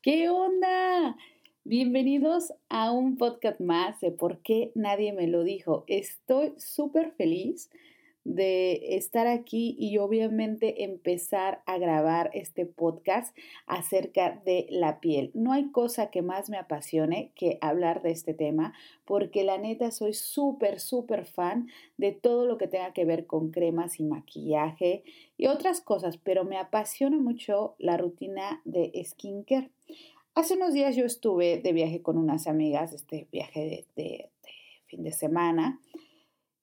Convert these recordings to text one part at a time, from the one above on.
¿Qué onda? Bienvenidos a un podcast más de por qué nadie me lo dijo. Estoy súper feliz de estar aquí y obviamente empezar a grabar este podcast acerca de la piel. No hay cosa que más me apasione que hablar de este tema porque la neta soy súper, súper fan de todo lo que tenga que ver con cremas y maquillaje y otras cosas, pero me apasiona mucho la rutina de skincare. Hace unos días yo estuve de viaje con unas amigas, este viaje de, de fin de semana,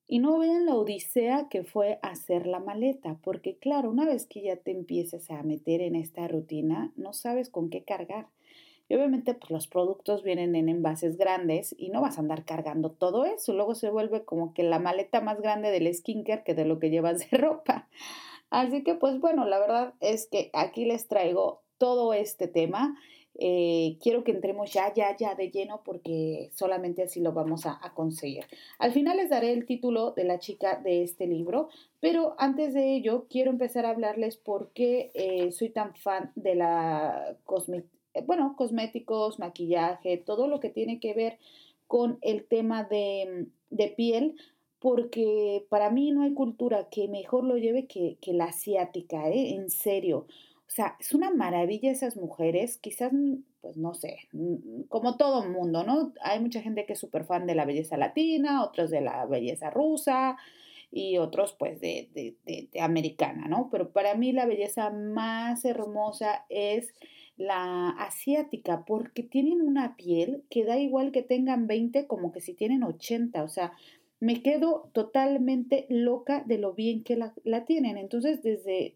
y no vean la odisea que fue hacer la maleta, porque claro, una vez que ya te empieces a meter en esta rutina, no sabes con qué cargar. Y obviamente pues, los productos vienen en envases grandes y no vas a andar cargando todo eso. Luego se vuelve como que la maleta más grande del skincare que de lo que llevas de ropa. Así que pues bueno, la verdad es que aquí les traigo todo este tema eh, quiero que entremos ya, ya, ya de lleno porque solamente así lo vamos a, conseguir. Al final les daré el título de la chica de este libro, pero antes de ello quiero empezar a hablarles por qué eh, soy tan fan de la eh, bueno, cosméticos, maquillaje, todo lo que tiene que ver con el tema de, de piel, porque para mí no hay cultura que mejor lo lleve que, que la asiática, ¿eh? en serio. O sea, es una maravilla esas mujeres, quizás, mm, pues no sé, mm, como todo mundo, ¿no? Hay mucha gente que es súper fan de la belleza latina, otros de la belleza rusa y otros pues de, de, de, americana, ¿no? Pero para mí la belleza más hermosa es la asiática, porque tienen una piel que da igual que tengan 20 como que si tienen 80, o sea, me quedo totalmente loca de lo bien que la, la tienen. Entonces, desde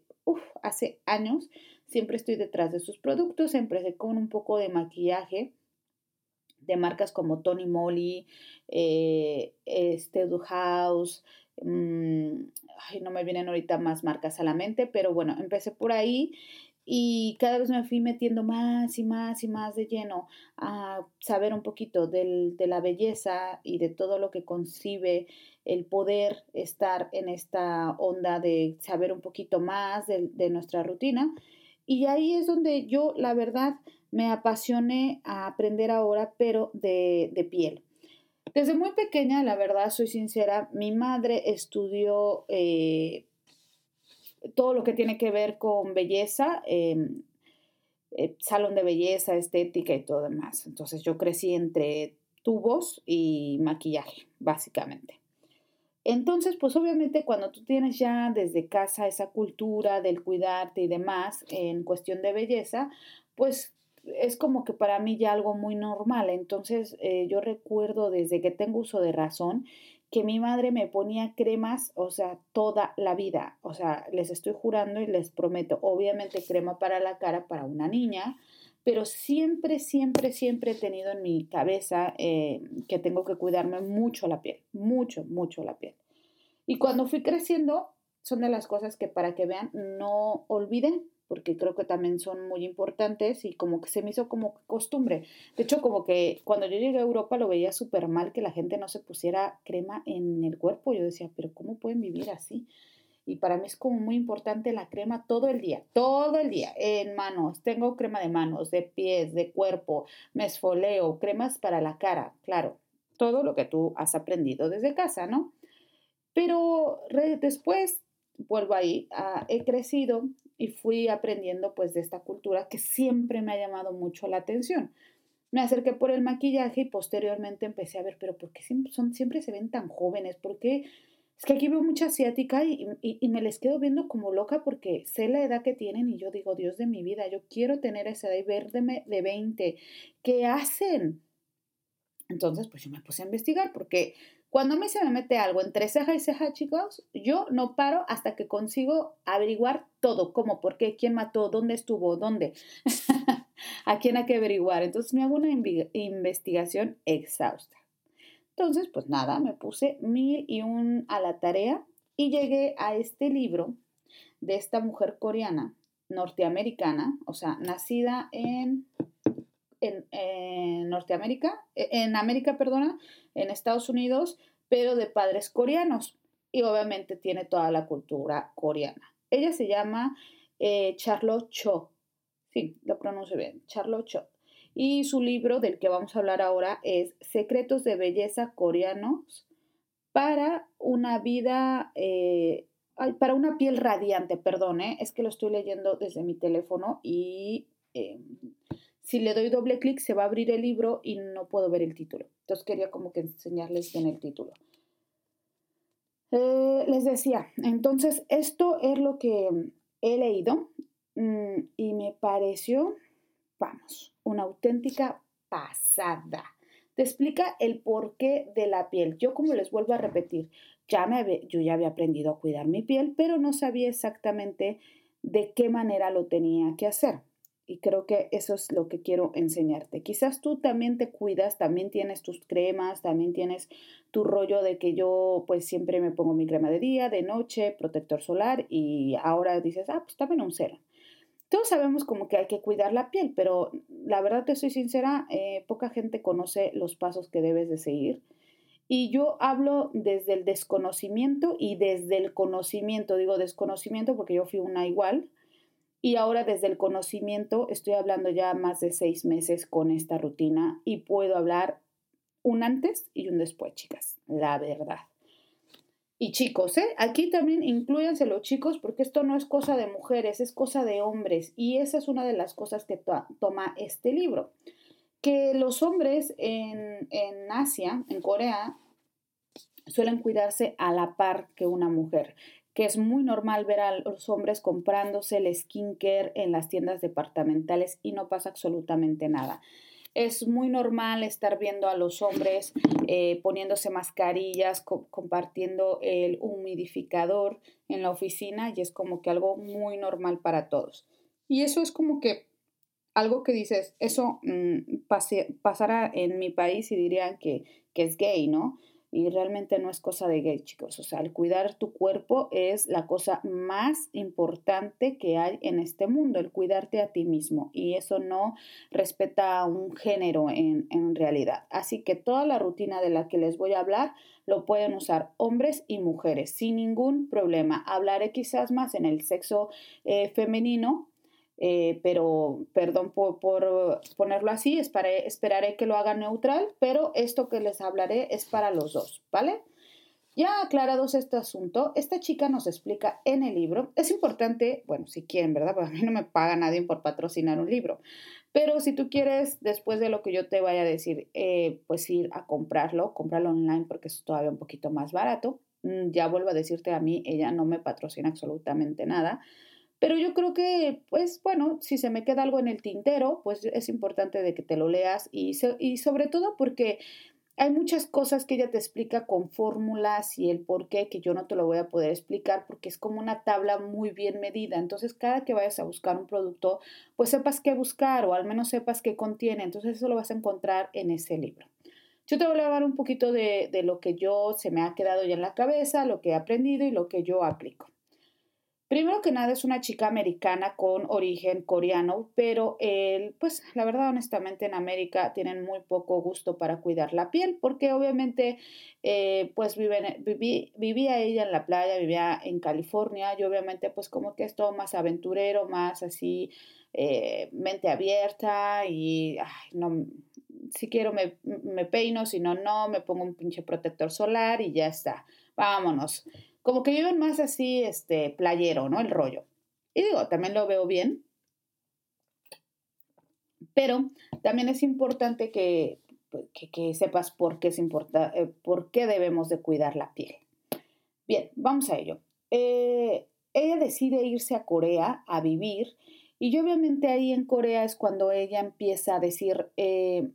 hace años, siempre estoy detrás de sus productos, empecé con un poco de maquillaje de marcas como Tony Moly, eh, este House, mm, no me vienen ahorita más marcas a la mente, pero bueno, empecé por ahí y cada vez me fui metiendo más y más y más de lleno a saber un poquito de la belleza y de todo lo que concibe el poder estar en esta onda de saber un poquito más de, nuestra rutina. Y ahí es donde yo, la verdad, me apasioné a aprender ahora, pero de, piel. Desde muy pequeña, la verdad, soy sincera, mi madre estudió eh, todo lo que tiene que ver con belleza, em, eh, salón de belleza, estética y todo demás. Entonces yo crecí entre tubos y maquillaje, básicamente. Entonces, pues obviamente cuando tú tienes ya desde casa esa cultura del cuidarte y demás en cuestión de belleza, pues es como que para mí ya algo muy normal. Entonces, eh, yo recuerdo desde que tengo uso de razón que mi madre me ponía cremas, o sea, toda la vida. O sea, les estoy jurando y les prometo, obviamente crema para la cara para una niña, pero siempre, siempre, siempre he tenido en mi cabeza eh, que tengo que cuidarme mucho la piel, mucho, mucho la piel. Y cuando fui creciendo, son de las cosas que para que vean, no olviden porque creo que también son muy importantes y como que se me hizo como costumbre. De hecho, como que cuando yo llegué a Europa lo veía súper mal que la gente no se pusiera crema en el cuerpo. Yo decía, pero ¿cómo pueden vivir así? Y para mí es como muy importante la crema todo el día, todo el día, en manos. Tengo crema de manos, de pies, de cuerpo, me esfoleo, cremas para la cara, claro. Todo lo que tú has aprendido desde casa, ¿no? Pero después vuelvo ahí, ah, he crecido y fui aprendiendo pues de esta cultura que siempre me ha llamado mucho la atención. Me acerqué por el maquillaje y posteriormente empecé a ver, pero ¿por qué siempre, son, siempre se ven tan jóvenes? ¿Por qué? Es que aquí veo mucha asiática y, y, me les quedo viendo como loca porque sé la edad que tienen y yo digo, Dios de mi vida, yo quiero tener esa edad y verme de 20. ¿Qué hacen? Entonces, pues yo me puse a investigar porque cuando a mí se me mete algo entre ceja y ceja, chicos, yo no paro hasta que consigo averiguar todo, cómo, por qué, quién mató, dónde estuvo, dónde, a quién hay que averiguar. Entonces me hago una investigación exhausta. Entonces, pues nada, me puse mil y un a la tarea y llegué a este libro de esta mujer coreana, norteamericana, o sea, nacida en en, Norteamérica, e, en América, perdona, en Estados Unidos, pero de padres coreanos. Y obviamente tiene toda la cultura coreana. Ella se llama eh, Charlotte Cho. Sí, lo pronuncio bien, Charlotte Cho. Y su libro del que vamos a hablar ahora es Secretos de Belleza Coreanos para una vida, eh, para una piel radiante, perdón, ¿eh? es que lo estoy leyendo desde mi teléfono y em, si le doy doble clic se va a abrir el libro y no puedo ver el título. Entonces quería como que enseñarles bien el título. Eh, les decía, entonces esto es lo que he leído mm, y me pareció, vamos, una auténtica pasada. Te explica el porqué de la piel. Yo como les vuelvo a repetir, ya me yo ya había aprendido a cuidar mi piel, pero no sabía exactamente de qué manera lo tenía que hacer. Y creo que eso es lo que quiero enseñarte. Quizás tú también te cuidas, también tienes tus cremas, también tienes tu rollo de que yo pues siempre me pongo mi crema de día, de noche, protector solar y ahora dices, ah, pues también un cero. Todos sabemos como que hay que cuidar la piel, pero la verdad te soy sincera, eh, poca gente conoce los pasos que debes de seguir. Y yo hablo desde el desconocimiento y desde el conocimiento. Digo desconocimiento porque yo fui una igual, y ahora desde el conocimiento estoy hablando ya más de seis meses con esta rutina y puedo hablar un antes y un después, chicas, la verdad. Y chicos, ¿eh? aquí también incluyanse los chicos porque esto no es cosa de mujeres, es cosa de hombres. Y esa es una de las cosas que toma este libro. Que los hombres en, en Asia, en Corea, suelen cuidarse a la par que una mujer que es muy normal ver a los hombres comprándose el skincare en las tiendas departamentales y no pasa absolutamente nada. Es muy normal estar viendo a los hombres eh, poniéndose mascarillas, compartiendo el humidificador en la oficina y es como que algo muy normal para todos. Y eso es como que algo que dices, eso mm, pasará en mi país y dirían que, que es gay, ¿no? Y realmente no es cosa de gay, chicos. O sea, el cuidar tu cuerpo es la cosa más importante que hay en este mundo, el cuidarte a ti mismo. Y eso no respeta a un género en, en realidad. Así que toda la rutina de la que les voy a hablar lo pueden usar hombres y mujeres sin ningún problema. Hablaré quizás más en el sexo eh, femenino eh, pero perdón por, ponerlo así, esperaré que lo haga neutral, pero esto que les hablaré es para los dos, ¿vale? Ya aclarados este asunto, esta chica nos explica en el libro, es importante, bueno, si quieren, ¿verdad? Porque a mí no me paga nadie por patrocinar un libro, pero si tú quieres, después de lo que yo te vaya a decir, eh, pues ir a comprarlo, comprarlo online porque es todavía un poquito más barato. Mm, ya vuelvo a decirte, a mí ella no me patrocina absolutamente nada. Pero yo creo que, pues bueno, si se me queda algo en el tintero, pues es importante de que te lo leas y, sobre todo porque hay muchas cosas que ella te explica con fórmulas y el por qué que yo no te lo voy a poder explicar porque es como una tabla muy bien medida. Entonces, cada que vayas a buscar un producto, pues sepas qué buscar o al menos sepas qué contiene. Entonces, eso lo vas a encontrar en ese libro. Yo te voy a hablar un poquito de lo que yo se me ha quedado ya en la cabeza, lo que he aprendido y lo que yo aplico. Primero que nada es una chica americana con origen coreano, pero él, pues la verdad honestamente en América tienen muy poco gusto para cuidar la piel, porque obviamente eh, pues vivía ella en la playa, vivía en California y obviamente pues como que es todo más aventurero, más así eh, mente abierta y no, si quiero me, me peino, si no, no, me pongo un pinche protector solar y ya está, vámonos como que viven más así, este, playero, ¿no? El rollo. Y digo, también lo veo bien, pero también es importante que, pues, que, sepas por qué, es eh, por qué debemos de cuidar la piel. Bien, vamos a ello. Eh, ella decide irse a Corea a vivir y obviamente ahí en Corea es cuando ella empieza a decir, eh,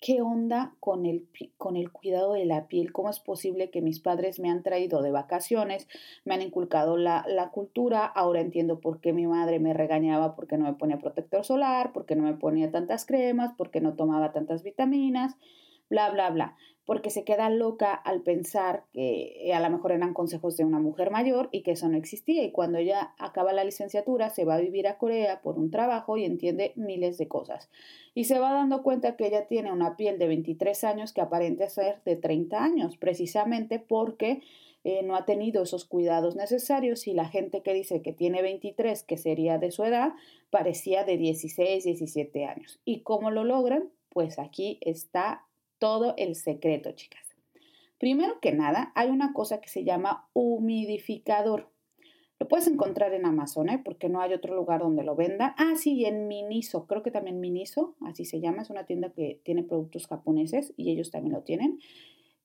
¿Qué onda con el, con el cuidado de la piel? ¿Cómo es posible que mis padres me han traído de vacaciones, me han inculcado la, la, cultura? Ahora entiendo por qué mi madre me regañaba porque no me ponía protector solar, porque no me ponía tantas cremas, porque no tomaba tantas vitaminas, bla, bla, bla porque se queda loca al pensar que eh, a lo mejor eran consejos de una mujer mayor y que eso no existía. Y cuando ella acaba la licenciatura, se va a vivir a Corea por un trabajo y entiende miles de cosas. Y se va dando cuenta que ella tiene una piel de 23 años que aparenta ser de 30 años, precisamente porque eh, no ha tenido esos cuidados necesarios y la gente que dice que tiene 23, que sería de su edad, parecía de 16, 17 años. ¿Y cómo lo logran? Pues aquí está todo el secreto, chicas. Primero que nada, hay una cosa que se llama humidificador. Lo puedes encontrar en Amazon, ¿eh? porque no hay otro lugar donde lo venda. Ah, sí, en Miniso, creo que también Miniso, así se llama, es una tienda que tiene productos japoneses y ellos también lo tienen.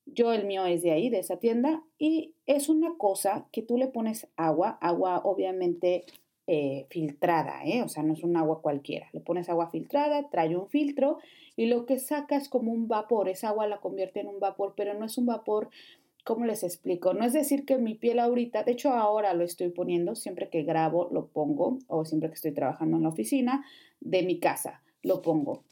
Yo el mío es de ahí, de esa tienda, y es una cosa que tú le pones agua, agua obviamente eh, filtrada, ¿eh? o sea, no es un agua cualquiera. Le pones agua filtrada, trae un filtro y lo que saca es como un vapor. Esa agua la convierte en un vapor, pero no es un vapor, ¿cómo les explico? No es decir que mi piel ahorita, de hecho ahora lo estoy poniendo, siempre que grabo lo pongo, o siempre que estoy trabajando en la oficina de mi casa, lo pongo.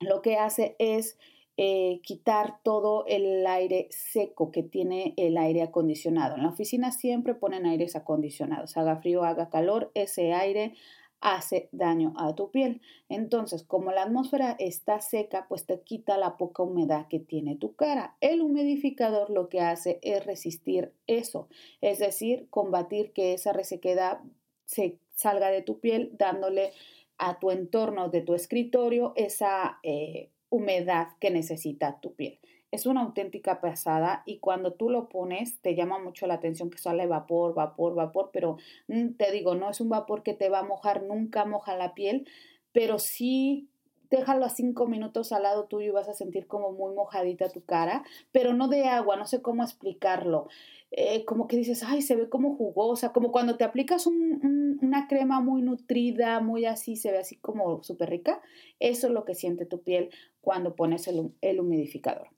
Lo que hace es eh, quitar todo el aire seco que tiene el aire acondicionado. En la oficina siempre ponen aires acondicionados, haga frío, haga calor, ese aire hace daño a tu piel. Entonces, como la atmósfera está seca, pues te quita la poca humedad que tiene tu cara. El humidificador lo que hace es resistir eso, es decir, combatir que esa resequedad se salga de tu piel, dándole a tu entorno de tu escritorio esa eh, humedad que necesita tu piel. Es una auténtica pasada y cuando tú lo pones te llama mucho la atención que sale vapor, vapor, vapor, pero mm, te digo, no es un vapor que te va a mojar, nunca moja la piel, pero sí déjalo a cinco minutos al lado tuyo y vas a sentir como muy mojadita tu cara, pero no de agua, no sé cómo explicarlo. Eh, como que dices, ay, se ve como jugosa, como cuando te aplicas una crema muy nutrida, muy así, se ve así como súper rica. Eso es lo que siente tu piel cuando pones el, humidificador.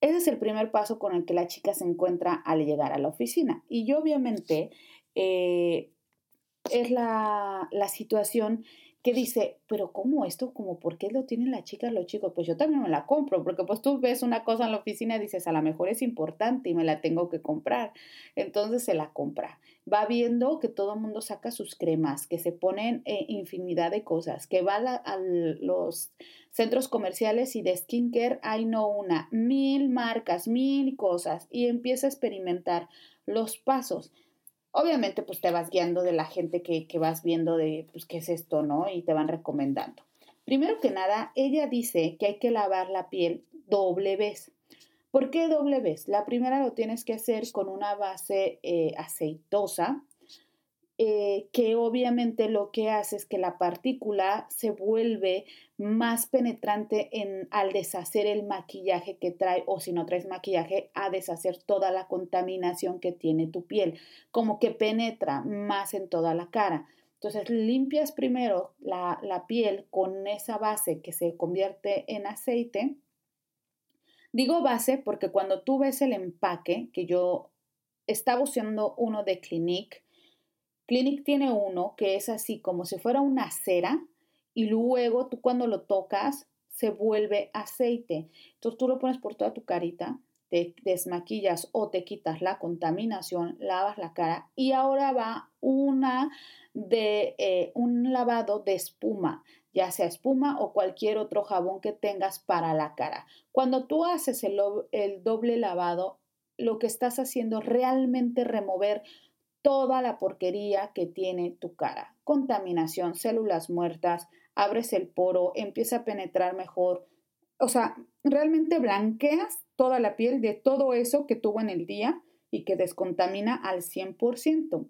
Ese es el primer paso con el que la chica se encuentra al llegar a la oficina. Y yo obviamente eh, es la, la situación que dice, pero ¿cómo esto? ¿Cómo por qué lo tienen las chicas, los chicos? Pues yo también me la compro, porque pues tú ves una cosa en la oficina y dices, a lo mejor es importante y me la tengo que comprar. Entonces se la compra. Va viendo que todo el mundo saca sus cremas, que se ponen eh, infinidad de cosas, que va a, los centros comerciales y de skincare hay no una, mil marcas, mil cosas y empieza a experimentar los pasos obviamente pues te vas guiando de la gente que, vas viendo de pues qué es esto, ¿no? Y te van recomendando. Primero que nada, ella dice que hay que lavar la piel doble vez. ¿Por qué doble vez? La primera lo tienes que hacer con una base eh, aceitosa, eh, que obviamente lo que hace es que la partícula se vuelve más penetrante en, al deshacer el maquillaje que trae o si no traes maquillaje a deshacer toda la contaminación que tiene tu piel, como que penetra más en toda la cara. Entonces limpias primero la, la piel con esa base que se convierte en aceite. Digo base porque cuando tú ves el empaque, que yo estaba usando uno de Clinique, Clinic tiene uno que es así como si fuera una cera y luego tú cuando lo tocas se vuelve aceite. Entonces tú lo pones por toda tu carita, te desmaquillas o te quitas la contaminación, lavas la cara y ahora va una de eh, un lavado de espuma, ya sea espuma o cualquier otro jabón que tengas para la cara. Cuando tú haces el, el doble lavado, lo que estás haciendo realmente remover toda la porquería que tiene tu cara. Contaminación, células muertas, abres el poro, empieza a penetrar mejor. O sea, realmente blanqueas toda la piel de todo eso que tuvo en el día y que descontamina al 100%.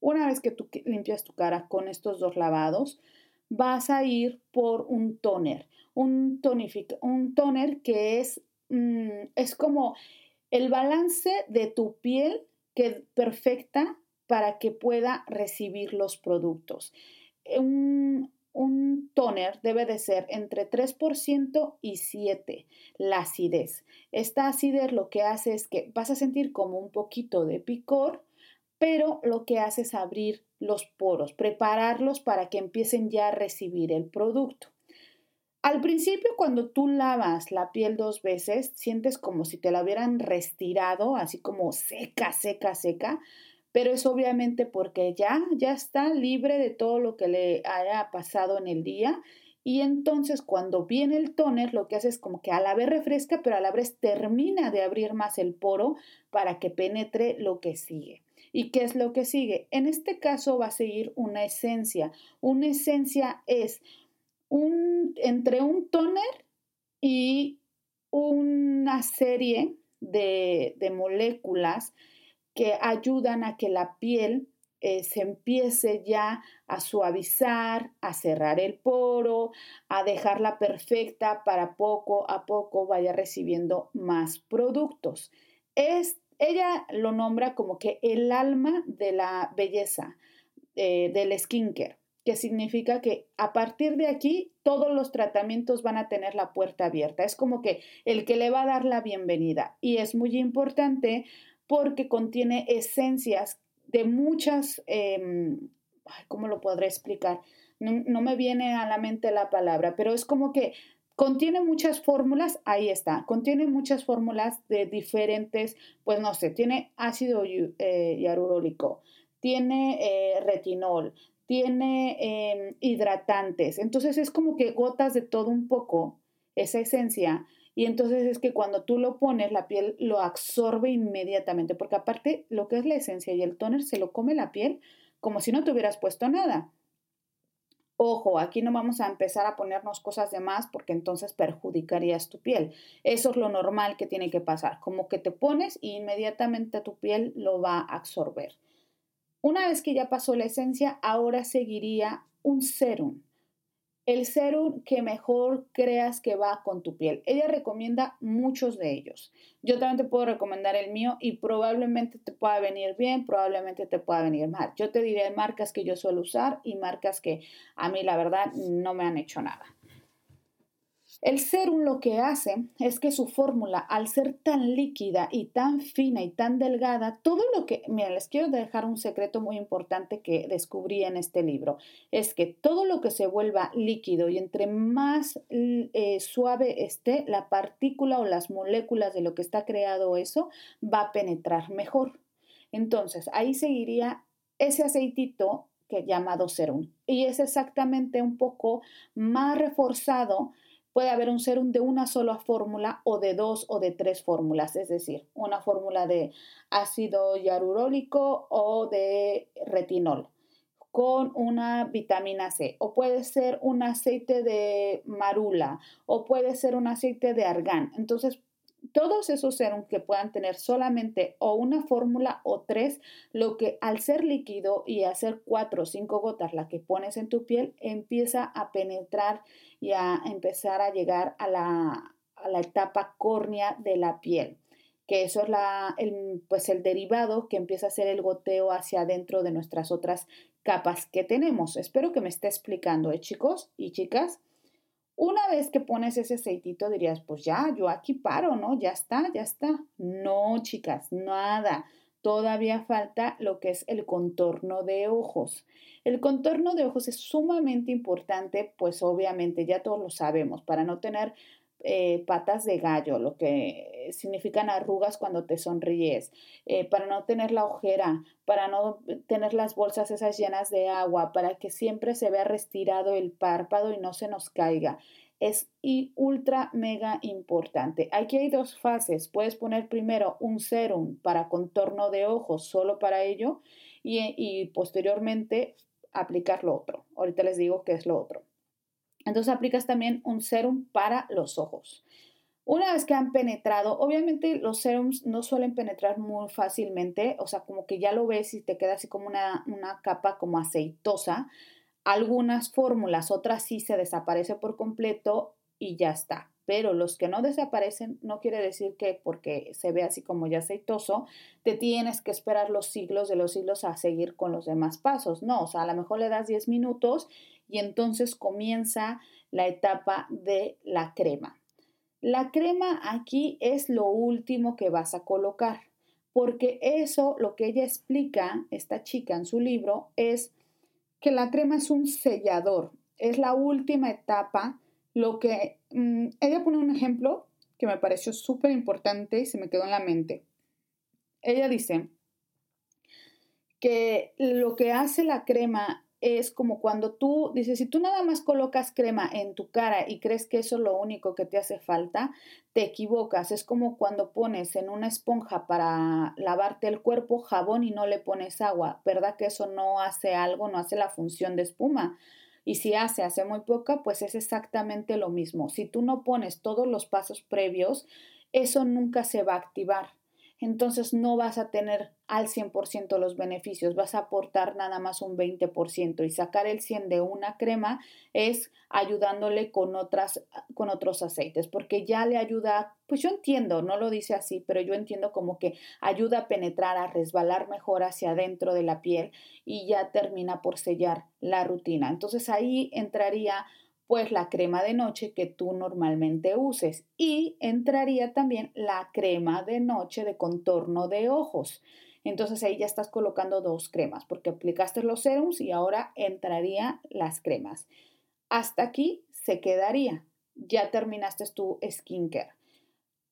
Una vez que tú limpias tu cara con estos dos lavados, vas a ir por un toner. Un, un toner que es, mm, es como el balance de tu piel que perfecta para que pueda recibir los productos. Un, toner debe de ser entre 3% y 7% la acidez. Esta acidez lo que hace es que vas a sentir como un poquito de picor, pero lo que hace es abrir los poros, prepararlos para que empiecen ya a recibir el producto. Al principio, cuando tú lavas la piel dos veces, sientes como si te la hubieran restirado, así como seca, seca, seca, pero es obviamente porque ya, ya está libre de todo lo que le haya pasado en el día Y entonces cuando viene el toner, lo que hace es como que a la vez refresca, pero a la vez termina de abrir más el poro para que penetre lo que sigue. ¿Y qué es lo que sigue? En este caso va a seguir una esencia. Una esencia es un, entre un toner y una serie de, de moléculas que ayudan a que la piel eh, se empiece ya a suavizar, a cerrar el poro, a dejarla perfecta para poco a poco vaya recibiendo más productos. Es, ella lo nombra como que el alma de la belleza, eh, del skincare, que significa que a partir de aquí todos los tratamientos van a tener la puerta abierta. Es como que el que le va a dar la bienvenida. Y es muy importante porque contiene esencias de muchas, em, ¿cómo lo podré explicar? No, me viene a la mente la palabra, pero es como que contiene muchas fórmulas, ahí está, contiene muchas fórmulas de diferentes, pues no sé, tiene ácido eh, tiene eh, retinol, tiene em, hidratantes, entonces es como que gotas de todo un poco, esa esencia, y entonces es que cuando tú lo pones, la piel lo absorbe inmediatamente, porque aparte lo que es la esencia y el toner se lo come la piel como si no te hubieras puesto nada. Ojo, aquí no vamos a empezar a ponernos cosas de más porque entonces perjudicarías tu piel. Eso es lo normal que tiene que pasar, como que te pones y inmediatamente tu piel lo va a absorber. Una vez que ya pasó la esencia, ahora seguiría un serum el serum que mejor creas que va con tu piel. Ella recomienda muchos de ellos. Yo también te puedo recomendar el mío y probablemente te pueda venir bien, probablemente te pueda venir mal. Yo te diré marcas que yo suelo usar y marcas que a mí la verdad no me han hecho nada. El serum lo que hace es que su fórmula, al ser tan líquida y tan fina y tan delgada, todo lo que, mira, les quiero dejar un secreto muy importante que descubrí en este libro, es que todo lo que se vuelva líquido y entre más eh, suave esté, la partícula o las moléculas de lo que está creado eso va a penetrar mejor. Entonces, ahí seguiría ese aceitito que llamado serum y es exactamente un poco más reforzado Puede haber un serum de una sola fórmula o de dos o de tres fórmulas, es decir, una fórmula de ácido hialurónico o de retinol con una vitamina C, o puede ser un aceite de marula, o puede ser un aceite de argán. Entonces, todos esos serums que puedan tener solamente o una fórmula o tres, lo que al ser líquido y hacer cuatro o cinco gotas la que pones en tu piel, empieza a penetrar y a empezar a llegar a la, etapa córnea de la piel que eso es la, el, pues el derivado que empieza a ser el goteo hacia adentro de nuestras otras capas que tenemos. Espero que me esté explicando, ¿eh, chicos y chicas? Una vez que pones ese aceitito dirías, pues ya, yo aquí paro, ¿no? Ya está, ya está. No, chicas, nada. Todavía falta lo que es el contorno de ojos. El contorno de ojos es sumamente importante, pues obviamente ya todos lo sabemos, para no tener eh, patas de gallo, lo que significan arrugas cuando te sonríes, eh, para no tener la ojera, para no tener las bolsas esas llenas de agua, para que siempre se vea restirado el párpado y no se nos caiga. Es ultra mega importante. Aquí hay dos fases. Puedes poner primero un serum para contorno de ojos solo para ello y, y posteriormente aplicar lo otro. Ahorita les digo qué es lo otro. Entonces aplicas también un serum para los ojos. Una vez que han penetrado, obviamente los serums no suelen penetrar muy fácilmente, o sea, como que ya lo ves y te queda así como una, una capa como aceitosa. Algunas fórmulas, otras sí se desaparece por completo y ya está. Pero los que no desaparecen no quiere decir que porque se ve así como ya aceitoso, te tienes que esperar los siglos de los siglos a seguir con los demás pasos. No, o sea, a lo mejor le das 10 minutos y entonces comienza la etapa de la crema. La crema aquí es lo último que vas a colocar, porque eso, lo que ella explica, esta chica en su libro, es que la crema es un sellador, es la última etapa, lo que mm, ella pone un ejemplo que me pareció súper importante y se me quedó en la mente. Ella dice que lo que hace la crema es como cuando tú dices, si tú nada más colocas crema en tu cara y crees que eso es lo único que te hace falta, te equivocas. Es como cuando pones en una esponja para lavarte el cuerpo jabón y no le pones agua, ¿verdad? Que eso no hace algo, no hace la función de espuma. Y si hace, hace muy poca, pues es exactamente lo mismo. Si tú no pones todos los pasos previos, eso nunca se va a activar entonces no vas a tener al 100% los beneficios, vas a aportar nada más un 20% y sacar el 100 de una crema es ayudándole con otras con otros aceites, porque ya le ayuda, pues yo entiendo, no lo dice así, pero yo entiendo como que ayuda a penetrar, a resbalar mejor hacia adentro de la piel y ya termina por sellar la rutina. Entonces ahí entraría pues la crema de noche que tú normalmente uses y entraría también la crema de noche de contorno de ojos. Entonces ahí ya estás colocando dos cremas porque aplicaste los serums y ahora entraría las cremas. Hasta aquí se quedaría. Ya terminaste tu skincare.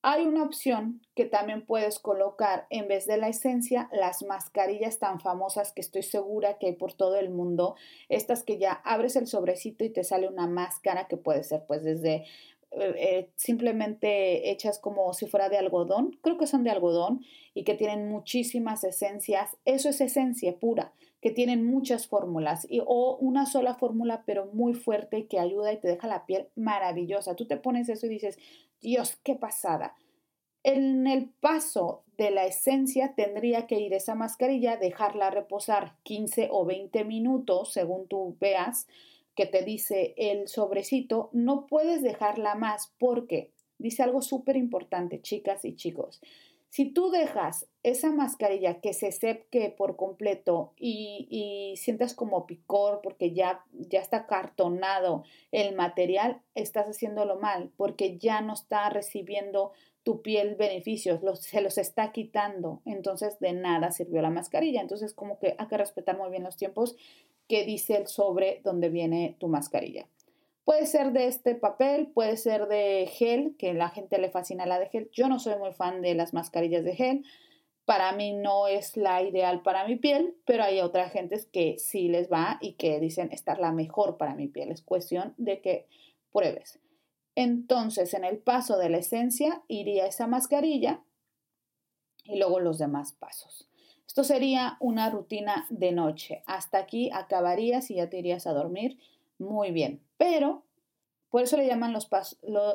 Hay una opción que también puedes colocar en vez de la esencia, las mascarillas tan famosas que estoy segura que hay por todo el mundo, estas que ya abres el sobrecito y te sale una máscara que puede ser pues desde eh, eh, simplemente hechas como si fuera de algodón, creo que son de algodón y que tienen muchísimas esencias, eso es esencia pura, que tienen muchas fórmulas y, o una sola fórmula pero muy fuerte que ayuda y te deja la piel maravillosa. Tú te pones eso y dices, Dios, qué pasada. En el paso de la esencia tendría que ir esa mascarilla, dejarla reposar 15 o 20 minutos, según tú veas que te dice el sobrecito. No puedes dejarla más porque dice algo súper importante, chicas y chicos. Si tú dejas esa mascarilla que se seque por completo y, y, sientas como picor porque ya, ya está cartonado el material, estás haciéndolo mal porque ya no está recibiendo tu piel beneficios, se los está quitando. Entonces de nada sirvió la mascarilla. Entonces como que hay que respetar muy bien los tiempos que dice el sobre donde viene tu mascarilla. Puede ser de este papel, puede ser de gel, que la gente le fascina la de gel. Yo no soy muy fan de las mascarillas de gel. Para mí no es la ideal para mi piel, pero hay otras gentes que sí les va y que dicen estar la mejor para mi piel. Es cuestión de que pruebes. Entonces, en el paso de la esencia iría esa mascarilla y luego los demás pasos. Esto sería una rutina de noche. Hasta aquí acabarías y ya te irías a dormir muy bien. Pero por eso le llaman los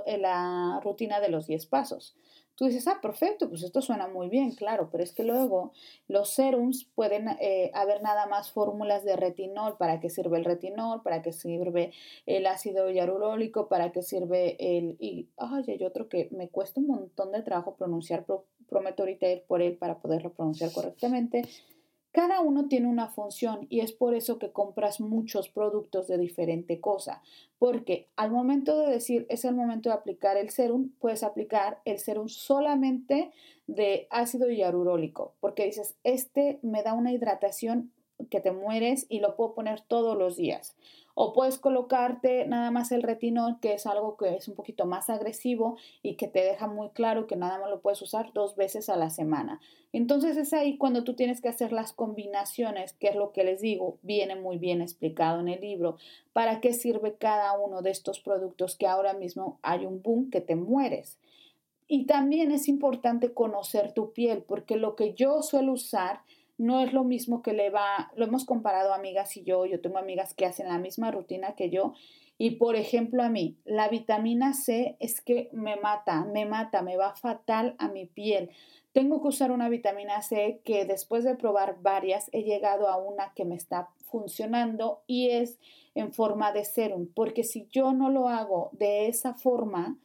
eh, la rutina de los 10 pasos. Tú dices, ah, perfecto, pues esto suena muy bien, claro, pero es que luego los serums pueden eh, haber nada más fórmulas de retinol, para qué sirve el retinol, para qué sirve el ácido hialurónico, para qué sirve el... Y, ay, hay otro que me cuesta un montón de trabajo pronunciar, prometo ahorita por él para poderlo pronunciar correctamente. Cada uno tiene una función y es por eso que compras muchos productos de diferente cosa, porque al momento de decir es el momento de aplicar el serum, puedes aplicar el serum solamente de ácido hialurónico, porque dices, este me da una hidratación que te mueres y lo puedo poner todos los días. O puedes colocarte nada más el retinol, que es algo que es un poquito más agresivo y que te deja muy claro que nada más lo puedes usar dos veces a la semana. Entonces es ahí cuando tú tienes que hacer las combinaciones, que es lo que les digo, viene muy bien explicado en el libro, para qué sirve cada uno de estos productos que ahora mismo hay un boom que te mueres. Y también es importante conocer tu piel, porque lo que yo suelo usar no es lo mismo que le va, lo hemos comparado amigas y yo, yo tengo amigas que hacen la misma rutina que yo y por ejemplo a mí, la vitamina C es que me mata, me mata, me va fatal a mi piel. Tengo que usar una vitamina C que después de probar varias he llegado a una que me está funcionando y es en forma de serum, porque si yo no lo hago de esa forma,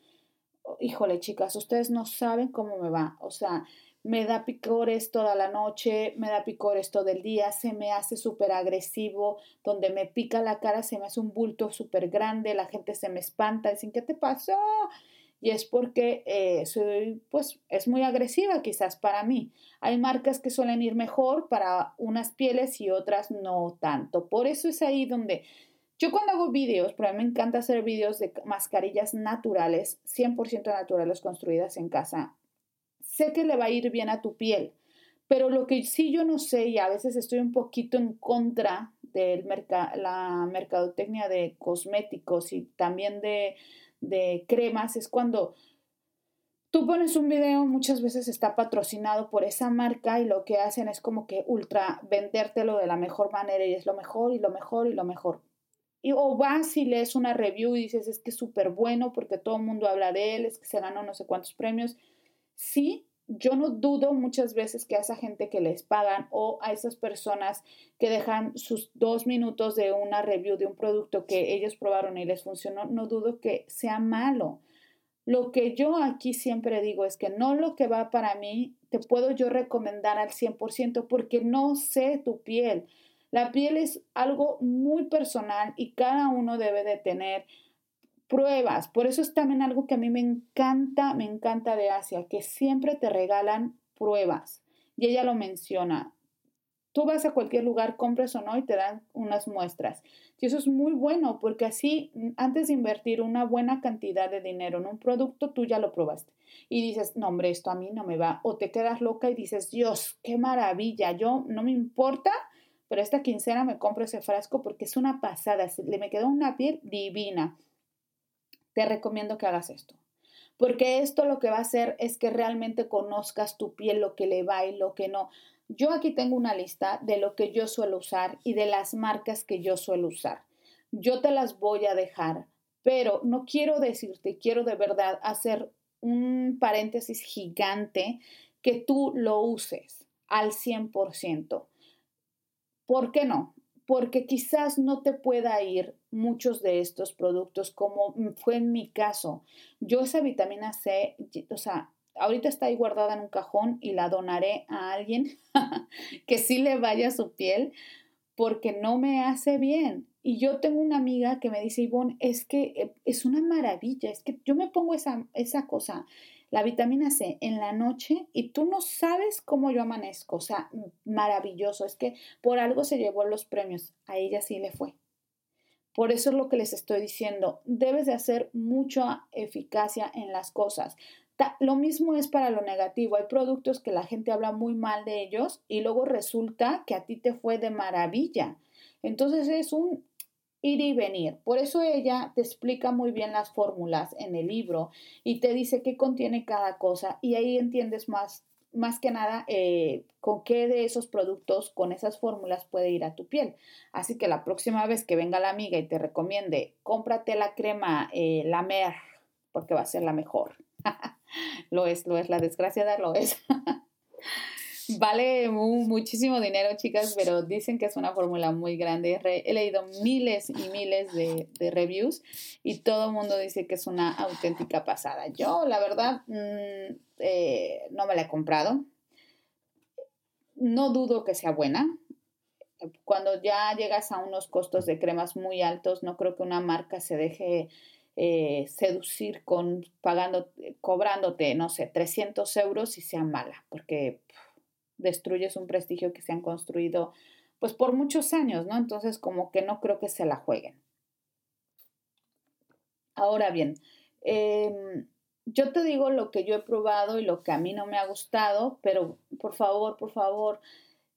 híjole chicas, ustedes no saben cómo me va. O sea, me da picores toda la noche, me da picores todo el día, se me hace súper agresivo, donde me pica la cara se me hace un bulto súper grande, la gente se me espanta, dicen, ¿qué te pasó? Y es porque eh, soy, pues, es muy agresiva quizás para mí. Hay marcas que suelen ir mejor para unas pieles y otras no tanto. Por eso es ahí donde yo cuando hago vídeos, pero a mí me encanta hacer vídeos de mascarillas naturales, 100% naturales construidas en casa sé que le va a ir bien a tu piel, pero lo que sí yo no sé y a veces estoy un poquito en contra de la mercadotecnia de cosméticos y también de, de cremas es cuando Tú pones un video, muchas veces está patrocinado por esa marca y lo que hacen es como que ultra vendértelo de la mejor manera y es lo mejor y lo mejor y lo mejor. Y, o vas y lees una review y dices es que es súper bueno porque todo el mundo habla de él, es que se ganó no sé cuántos premios. Sí, yo no dudo muchas veces que a esa gente que les pagan o a esas personas que dejan sus dos minutos de una review de un producto que ellos probaron y les funcionó, no dudo que sea malo. Lo que yo aquí siempre digo es que no lo que va para mí te puedo yo recomendar al 100% porque no sé tu piel. La piel es algo muy personal y cada uno debe de tener pruebas. Por eso es también algo que a mí me encanta, me encanta de Asia, que siempre te regalan pruebas. Y ella lo menciona. Tú vas a cualquier lugar, compres o no, y te dan unas muestras. Y eso es muy bueno porque así, antes de invertir una buena cantidad de dinero en un producto, tú ya lo probaste. Y dices, no, hombre, esto a mí no me va. O te quedas loca y dices, Dios, qué maravilla. Yo no me importa, pero esta quincena me compro ese frasco porque es una pasada. Le me quedó una piel divina. Te recomiendo que hagas esto. Porque esto lo que va a hacer es que realmente conozcas tu piel, lo que le va y lo que no. Yo aquí tengo una lista de lo que yo suelo usar y de las marcas que yo suelo usar. Yo te las voy a dejar, pero no quiero decirte, quiero de verdad hacer un paréntesis gigante que tú lo uses al 100%. ¿Por qué no? Porque quizás no te pueda ir muchos de estos productos como fue en mi caso. Yo esa vitamina C, o sea, ahorita está ahí guardada en un cajón y la donaré a alguien que sí le vaya su piel porque no me hace bien. Y yo tengo una amiga que me dice, Ivonne, es que eh, es una maravilla, es que yo me pongo esa, esa cosa, la vitamina C en la noche y tú no sabes cómo yo amanezco, o sea, maravilloso, es que por algo se llevó los premios, a ella sí le fue. Por eso es lo que les estoy diciendo, debes de hacer mucha eficacia en las cosas. Lo mismo es para lo negativo. Hay productos que la gente habla muy mal de ellos y luego resulta que a ti te fue de maravilla. Entonces es un ir y venir. Por eso ella te explica muy bien las fórmulas en el libro y te dice qué contiene cada cosa y ahí entiendes más, más que nada eh, con qué de esos productos, con esas fórmulas puede ir a tu piel. Así que la próxima vez que venga la amiga y te recomiende, cómprate la crema eh, La Mer porque va a ser la mejor. lo es, lo es, la desgraciada lo es. vale muchísimo dinero, chicas, pero dicen que es una fórmula muy grande. he leído miles y miles de, reviews y todo el mundo dice que es una auténtica pasada. Yo, la verdad, mm, eh, no me la he comprado. No dudo que sea buena. Cuando ya llegas a unos costos de cremas muy altos, no creo que una marca se deje eh, seducir con pagando, cobrándote, no sé, 300 euros y sea mala, porque destruyes un prestigio que se han construido pues por muchos años, ¿no? Entonces como que no creo que se la jueguen. Ahora bien, em, yo te digo lo que yo he probado y lo que a mí no me ha gustado, pero por favor, por favor,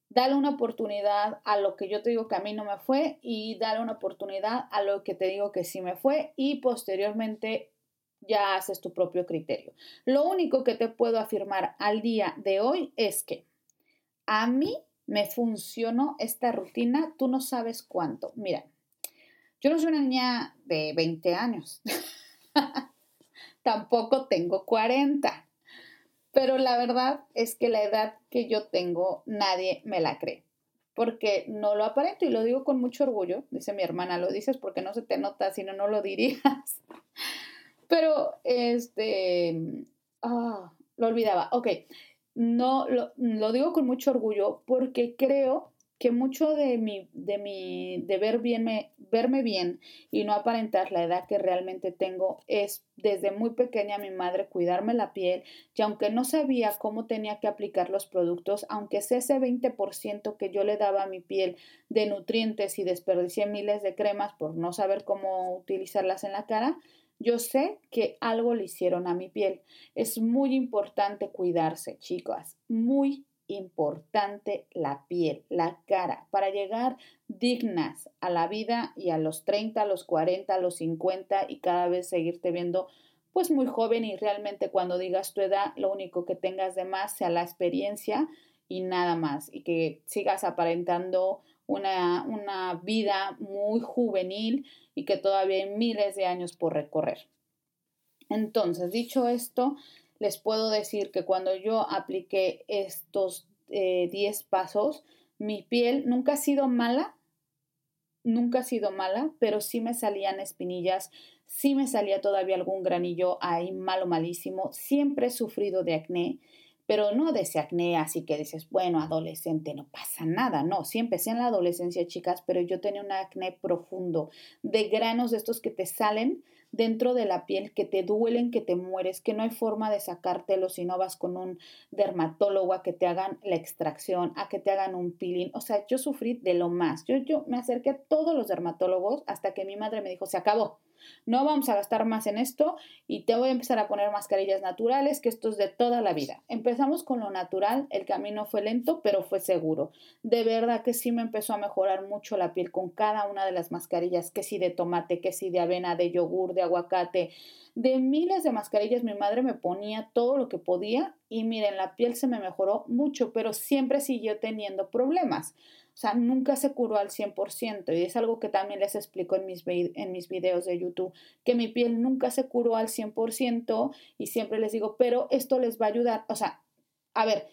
dale una oportunidad a lo que yo te digo que a mí no me fue y dale una oportunidad a lo que te digo que sí me fue y posteriormente ya haces tu propio criterio. Lo único que te puedo afirmar al día de hoy es que a mí me funcionó esta rutina, tú no sabes cuánto. Mira, yo no soy una niña de 20 años, tampoco tengo 40. Pero la verdad es que la edad que yo tengo nadie me la cree, porque no lo aparento y lo digo con mucho orgullo. Dice mi hermana, lo dices porque no se te nota, si no, no lo dirías. Pero, este, ah, lo olvidaba. Ok, no, lo, lo digo con mucho orgullo porque creo que mucho de mi, de mi, de ver bien, verme bien y no aparentar la edad que realmente tengo es desde muy pequeña mi madre cuidarme la piel y aunque no sabía cómo tenía que aplicar los productos, aunque sé ese 20% que yo le daba a mi piel de nutrientes y desperdicié miles de cremas por no saber cómo utilizarlas en la cara, yo sé que algo le hicieron a mi piel. Es muy importante cuidarse, chicas, muy importante la piel, la cara, para llegar dignas a la vida y a los 30, a los 40, a los 50 y cada vez seguirte viendo pues muy joven y realmente cuando digas tu edad lo único que tengas de más sea la experiencia y nada más y que sigas aparentando una, una vida muy juvenil y que todavía hay miles de años por recorrer. Entonces, dicho esto, les puedo decir que cuando yo apliqué estos 10 eh, pasos, mi piel nunca ha sido mala, nunca ha sido mala, pero sí me salían espinillas, sí me salía todavía algún granillo ahí malo, malísimo. Siempre he sufrido de acné, pero no de ese acné así que dices, bueno, adolescente, no pasa nada. No, sí empecé en la adolescencia, chicas, pero yo tenía un acné profundo, de granos de estos que te salen dentro de la piel que te duelen, que te mueres, que no hay forma de sacártelo si no vas con un dermatólogo a que te hagan la extracción, a que te hagan un peeling. O sea, yo sufrí de lo más. Yo, yo me acerqué a todos los dermatólogos hasta que mi madre me dijo, se acabó. No vamos a gastar más en esto y te voy a empezar a poner mascarillas naturales, que esto es de toda la vida. Empezamos con lo natural, el camino fue lento, pero fue seguro. De verdad que sí me empezó a mejorar mucho la piel con cada una de las mascarillas, que sí de tomate, que sí de avena, de yogur, de aguacate, de miles de mascarillas. Mi madre me ponía todo lo que podía y miren, la piel se me mejoró mucho, pero siempre siguió teniendo problemas. O sea, nunca se curó al 100% y es algo que también les explico en mis, en mis videos de YouTube, que mi piel nunca se curó al 100% y siempre les digo, pero esto les va a ayudar. O sea, a ver,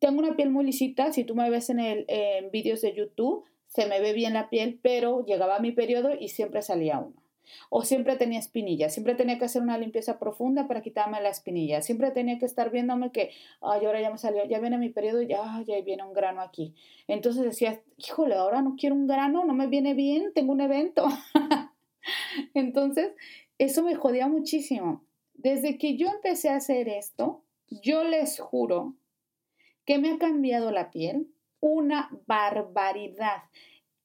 tengo una piel muy lisita, si tú me ves en, el, en vídeos de YouTube, se me ve bien la piel, pero llegaba mi periodo y siempre salía uno. O siempre tenía espinillas, siempre tenía que hacer una limpieza profunda para quitarme la espinilla, siempre tenía que estar viéndome que, ay, ahora ya me salió, ya viene mi periodo ya, ya viene un grano aquí. Entonces decía, híjole, ahora no quiero un grano, no me viene bien, tengo un evento. Entonces, eso me jodía muchísimo. Desde que yo empecé a hacer esto, yo les juro que me ha cambiado la piel una barbaridad.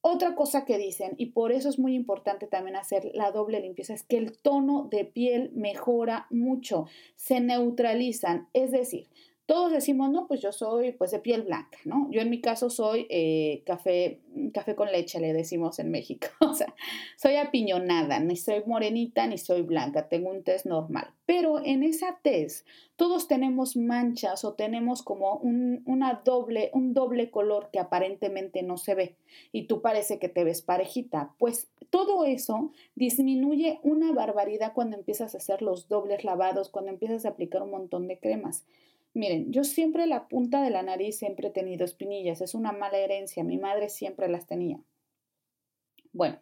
Otra cosa que dicen, y por eso es muy importante también hacer la doble limpieza, es que el tono de piel mejora mucho, se neutralizan, es decir, todos decimos, no, pues yo soy pues de piel blanca, ¿no? Yo en mi caso soy eh, café, café con leche, le decimos en México. O sea, soy apiñonada, ni soy morenita ni soy blanca, tengo un test normal. Pero en esa test todos tenemos manchas o tenemos como un, una doble, un doble color que aparentemente no se ve y tú parece que te ves parejita. Pues todo eso disminuye una barbaridad cuando empiezas a hacer los dobles lavados, cuando empiezas a aplicar un montón de cremas. Miren, yo siempre la punta de la nariz siempre he tenido espinillas, es una mala herencia, mi madre siempre las tenía. Bueno,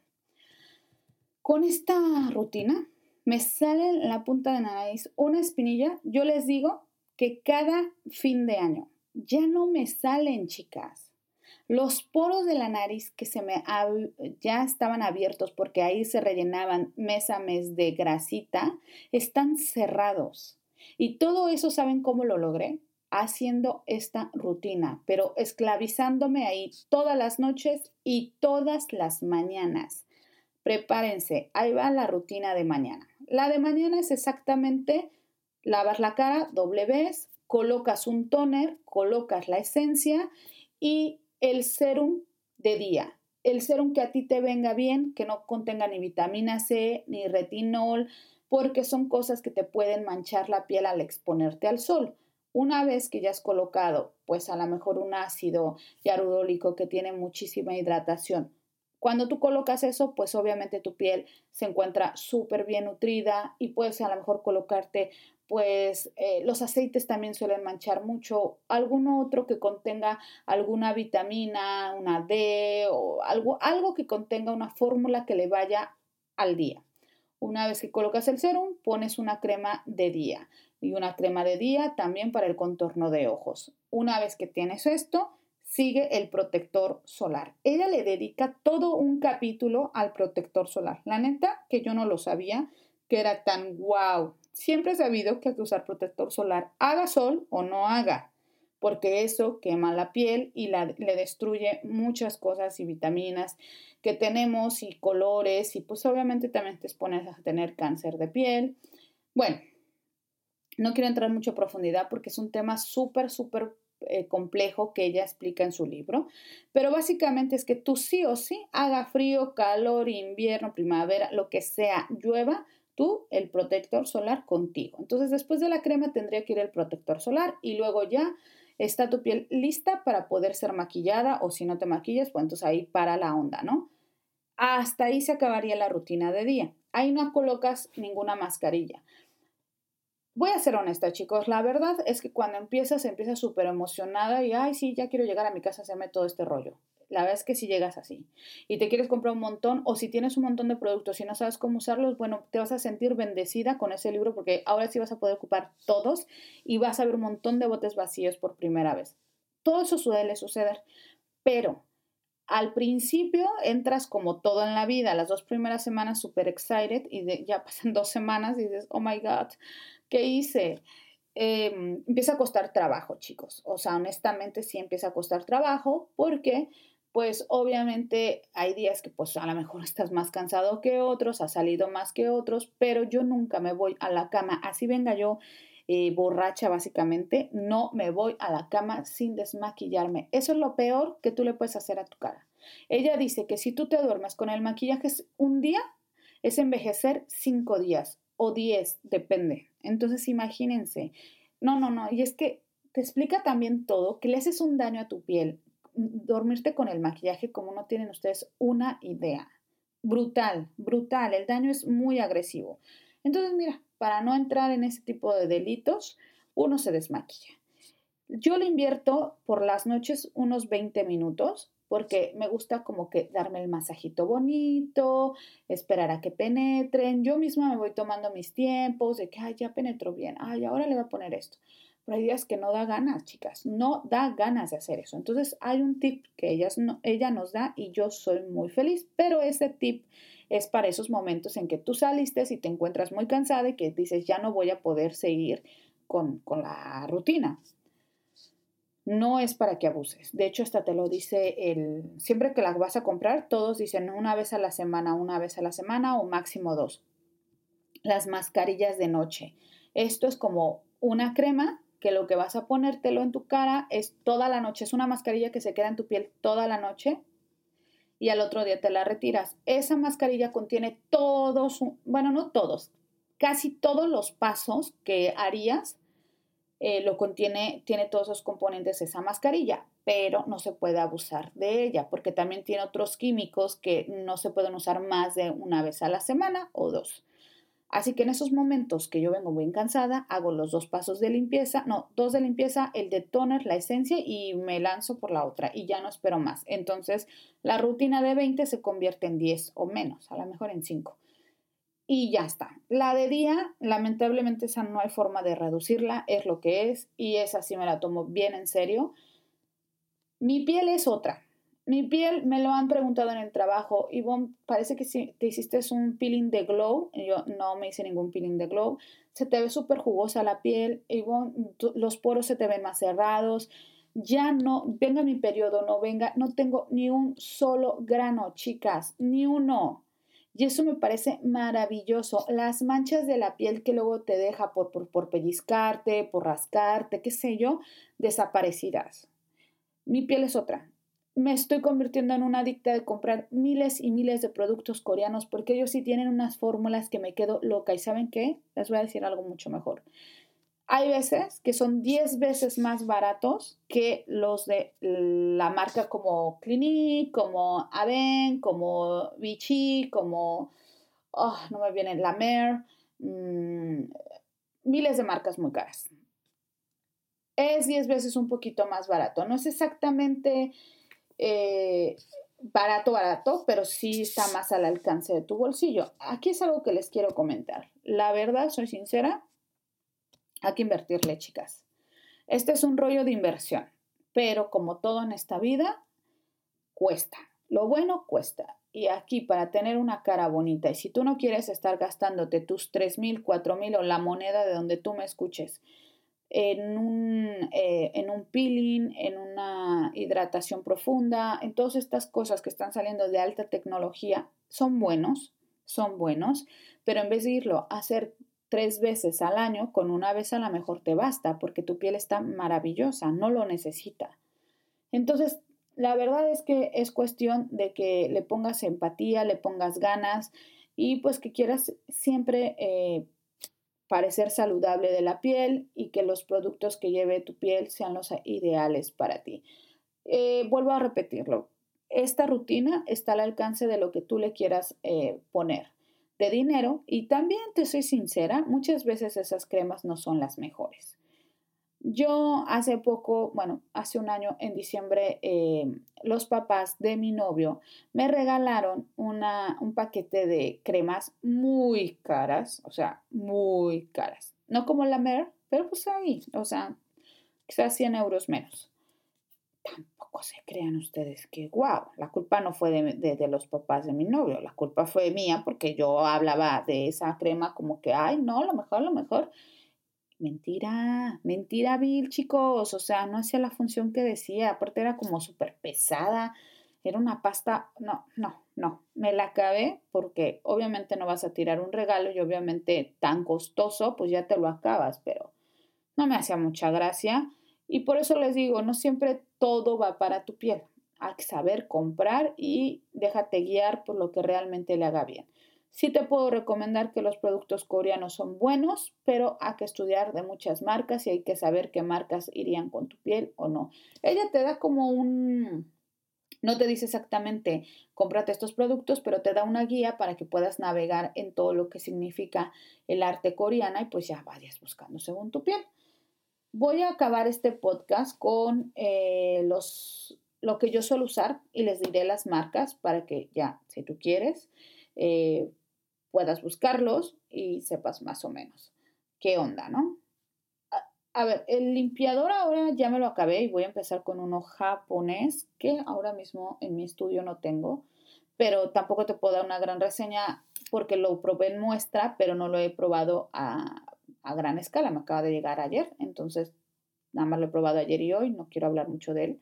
con esta rutina me sale la punta de la nariz una espinilla, yo les digo que cada fin de año ya no me salen, chicas. Los poros de la nariz que se me ya estaban abiertos porque ahí se rellenaban mes a mes de grasita, están cerrados. Y todo eso, ¿saben cómo lo logré? Haciendo esta rutina, pero esclavizándome ahí todas las noches y todas las mañanas. Prepárense, ahí va la rutina de mañana. La de mañana es exactamente lavar la cara, doble vez, colocas un toner, colocas la esencia y el serum de día. El serum que a ti te venga bien, que no contenga ni vitamina C, ni retinol, porque son cosas que te pueden manchar la piel al exponerte al sol. Una vez que ya has colocado, pues a lo mejor un ácido yarudólico que tiene muchísima hidratación, cuando tú colocas eso, pues obviamente tu piel se encuentra súper bien nutrida y puedes a lo mejor colocarte, pues eh, los aceites también suelen manchar mucho, algún otro que contenga alguna vitamina, una D o algo, algo que contenga una fórmula que le vaya al día. Una vez que colocas el serum, pones una crema de día y una crema de día también para el contorno de ojos. Una vez que tienes esto, sigue el protector solar. Ella le dedica todo un capítulo al protector solar. La neta que yo no lo sabía que era tan wow. Siempre he sabido que hay que usar protector solar, haga sol o no haga porque eso quema la piel y le destruye muchas cosas y vitaminas que tenemos y colores y pues obviamente también te expones a tener cáncer de piel. Bueno, no quiero entrar mucho a profundidad porque es un tema súper, súper eh, complejo que ella explica en su libro, pero básicamente es que tú sí o sí, haga frío, calor, invierno, primavera, lo que sea, llueva, tú el protector solar contigo. Entonces después de la crema tendría que ir el protector solar y luego ya está tu piel lista para poder ser maquillada o si no te maquillas, pues entonces ahí para la onda, ¿no? Hasta ahí se acabaría la rutina de día. Ahí no colocas ninguna mascarilla. Voy a ser honesta, chicos. La verdad es que cuando empiezas, empiezas súper emocionada y, ay, sí, ya quiero llegar a mi casa a hacerme todo este rollo. La verdad es que si llegas así y te quieres comprar un montón o si tienes un montón de productos y no sabes cómo usarlos, bueno, te vas a sentir bendecida con ese libro porque ahora sí vas a poder ocupar todos y vas a ver un montón de botes vacíos por primera vez. Todo eso suele suceder, pero al principio entras como todo en la vida, las dos primeras semanas súper excited y ya pasan dos semanas y dices, oh my God, ¿qué hice? Em, empieza a costar trabajo, chicos. O sea, honestamente sí empieza a costar trabajo porque pues obviamente hay días que pues a lo mejor estás más cansado que otros, has salido más que otros, pero yo nunca me voy a la cama, así venga yo eh, borracha básicamente, no me voy a la cama sin desmaquillarme. Eso es lo peor que tú le puedes hacer a tu cara. Ella dice que si tú te duermes con el maquillaje un día, es envejecer cinco días o diez, depende. Entonces imagínense. No, no, no. Y es que te explica también todo, que le haces un daño a tu piel. Dormirte con el maquillaje como no tienen ustedes una idea. Brutal, brutal. El daño es muy agresivo. Entonces, mira, para no entrar en ese tipo de delitos, uno se desmaquilla. Yo le invierto por las noches unos 20 minutos porque me gusta como que darme el masajito bonito, esperar a que penetren. Yo misma me voy tomando mis tiempos de que, ay, ya penetró bien, ay, ahora le voy a poner esto. Pero hay días que no da ganas, chicas, no da ganas de hacer eso. Entonces hay un tip que ellas ella nos da y yo soy muy feliz, pero ese tip es para esos momentos en que tú saliste y te encuentras muy cansada y que dices, ya no voy a poder seguir con, la rutina. No es para que abuses. De hecho, hasta te lo dice el, siempre que las vas a comprar, todos dicen una vez a la semana, una vez a la semana o máximo dos. Las mascarillas de noche. Esto es como una crema que lo que vas a ponértelo en tu cara es toda la noche. Es una mascarilla que se queda en tu piel toda la noche y al otro día te la retiras. Esa mascarilla contiene todos, bueno, no todos, casi todos los pasos que harías, eh, lo contiene, tiene todos esos componentes esa mascarilla, pero no se puede abusar de ella porque también tiene otros químicos que no se pueden usar más de una vez a la semana o dos. Así que en esos momentos que yo vengo muy cansada, hago los dos pasos de limpieza, no, dos de limpieza, el de toner, la esencia y me lanzo por la otra y ya no espero más. Entonces la rutina de 20 se convierte en 10 o menos, a lo mejor en 5. Y ya está. La de día, lamentablemente esa no hay forma de reducirla, es lo que es y esa sí me la tomo bien en serio. Mi piel es otra. Mi piel me lo han preguntado en el trabajo. Ivonne, parece que si te hiciste un peeling de glow. Yo no me hice ningún peeling de glow. Se te ve súper jugosa la piel. Ivonne, los poros se te ven más cerrados. Ya no, venga mi periodo, no venga, no tengo ni un solo grano, chicas, ni uno. Y eso me parece maravilloso. Las manchas de la piel que luego te deja por, por, por pellizcarte, por rascarte, qué sé yo, desaparecidas. Mi piel es otra me estoy convirtiendo en una adicta de comprar miles y miles de productos coreanos porque ellos sí tienen unas fórmulas que me quedo loca. ¿Y saben qué? Les voy a decir algo mucho mejor. Hay veces que son 10 veces más baratos que los de la marca como Clinique, como Aven, como Vichy, como, oh, no me viene, La Mer, mm, miles de marcas muy caras. Es 10 veces un poquito más barato. No es exactamente eh, barato, barato, pero sí está más al alcance de tu bolsillo. Aquí es algo que les quiero comentar. La verdad, soy sincera, hay que invertirle, chicas. Este es un rollo de inversión, pero como todo en esta vida, cuesta. Lo bueno cuesta. Y aquí para tener una cara bonita, y si tú no quieres estar gastándote tus 3 mil, 4 mil o la moneda de donde tú me escuches en un, eh, en un peeling, en una hidratación profunda, en todas estas cosas que están saliendo de alta tecnología, son buenos, son buenos, pero en vez de irlo a hacer tres veces al año, con una vez a lo mejor te basta porque tu piel está maravillosa, no lo necesita. Entonces, la verdad es que es cuestión de que le pongas empatía, le pongas ganas y pues que quieras siempre eh, parecer saludable de la piel y que los productos que lleve tu piel sean los ideales para ti. Eh, vuelvo a repetirlo, esta rutina está al alcance de lo que tú le quieras eh, poner de dinero y también te soy sincera, muchas veces esas cremas no son las mejores. Yo hace poco, bueno, hace un año, en diciembre, eh, los papás de mi novio me regalaron una, un paquete de cremas muy caras, o sea, muy caras. No como la Mer, pero pues ahí, o sea, quizás 100 euros menos tampoco se crean ustedes que, wow, la culpa no fue de, los papás de mi novio, la culpa fue mía porque yo hablaba de esa crema como que, ay, no, lo mejor, lo mejor. Mentira, mentira, Bill, chicos, o sea, no hacía la función que decía, aparte era como súper pesada, era una pasta, no, no, no, me la acabé porque obviamente no vas a tirar un regalo y obviamente tan costoso, pues ya te lo acabas, pero no me hacía mucha gracia y por eso les digo, no siempre todo va para tu piel. Hay que saber comprar y déjate guiar por lo que realmente le haga bien. Sí te puedo recomendar que los productos coreanos son buenos, pero hay que estudiar de muchas marcas y hay que saber qué marcas irían con tu piel o no. Ella te da como un... No te dice exactamente cómprate estos productos, pero te da una guía para que puedas navegar en todo lo que significa el arte coreana y pues ya vayas buscando según tu piel. Voy a acabar este podcast con eh, los, lo que yo suelo usar y les diré las marcas para que ya, si tú quieres, eh, puedas buscarlos y sepas más o menos qué onda, ¿no? A, ver, el limpiador ahora ya me lo acabé y voy a empezar con uno japonés que ahora mismo en mi estudio no tengo, pero tampoco te puedo dar una gran reseña porque lo probé en muestra, pero no lo he probado a, a gran escala. Me acaba de llegar ayer, entonces nada más lo he probado ayer y hoy, no quiero hablar mucho de él.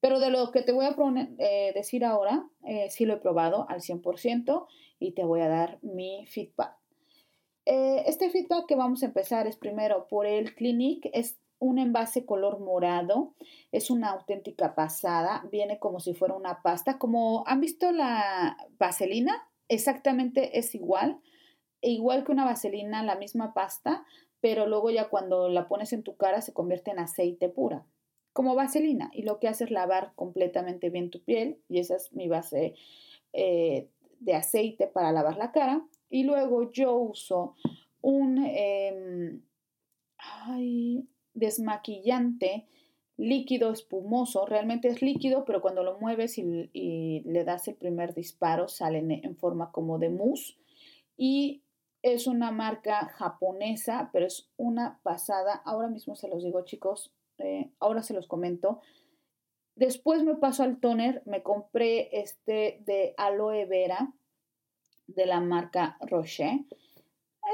Pero de lo que te voy a eh, decir ahora, eh, sí lo he probado al 100% y te voy a dar mi feedback. Eh, este feedback que vamos a empezar es primero por el Clinique, es un envase color morado, es una auténtica pasada, viene como si fuera una pasta, como han visto la vaselina, exactamente es igual, igual que una vaselina, la misma pasta, pero luego ya cuando la pones en tu cara se convierte en aceite pura, como vaselina. Y lo que hace es lavar completamente bien tu piel, y esa es mi base eh, de aceite para lavar la cara. Y luego yo uso un em, desmaquillante líquido espumoso, realmente es líquido, pero cuando lo mueves y, le das el primer disparo sale en, forma como de mousse. Y es una marca japonesa, pero es una pasada. Ahora mismo se los digo, chicos. Eh, ahora se los comento. Después me paso al toner. Me compré este de aloe vera de la marca Rocher.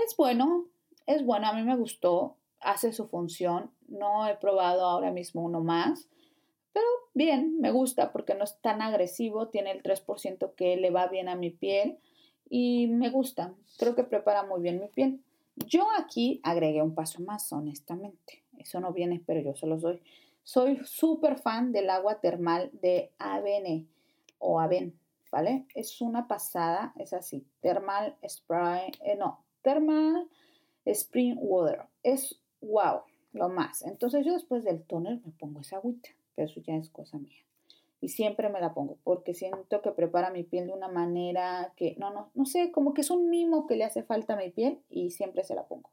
Es bueno, es bueno. A mí me gustó. Hace su función. No he probado ahora mismo uno más. Pero bien, me gusta porque no es tan agresivo. Tiene el 3% que le va bien a mi piel y me gusta. Creo que prepara muy bien mi piel. Yo aquí agregué un paso más, honestamente. Eso no viene, pero yo se los doy. Soy súper fan del agua termal de Avene o Aven, ¿vale? Es una pasada, es así. Thermal Spray, eh, no, Thermal Spring Water. Es wow, lo más. Entonces yo después del toner me pongo esa agüita, pero eso ya es cosa mía y siempre me la pongo porque siento que prepara mi piel de una manera que, no, no, no sé, como que es un mimo que le hace falta a mi piel y siempre se la pongo.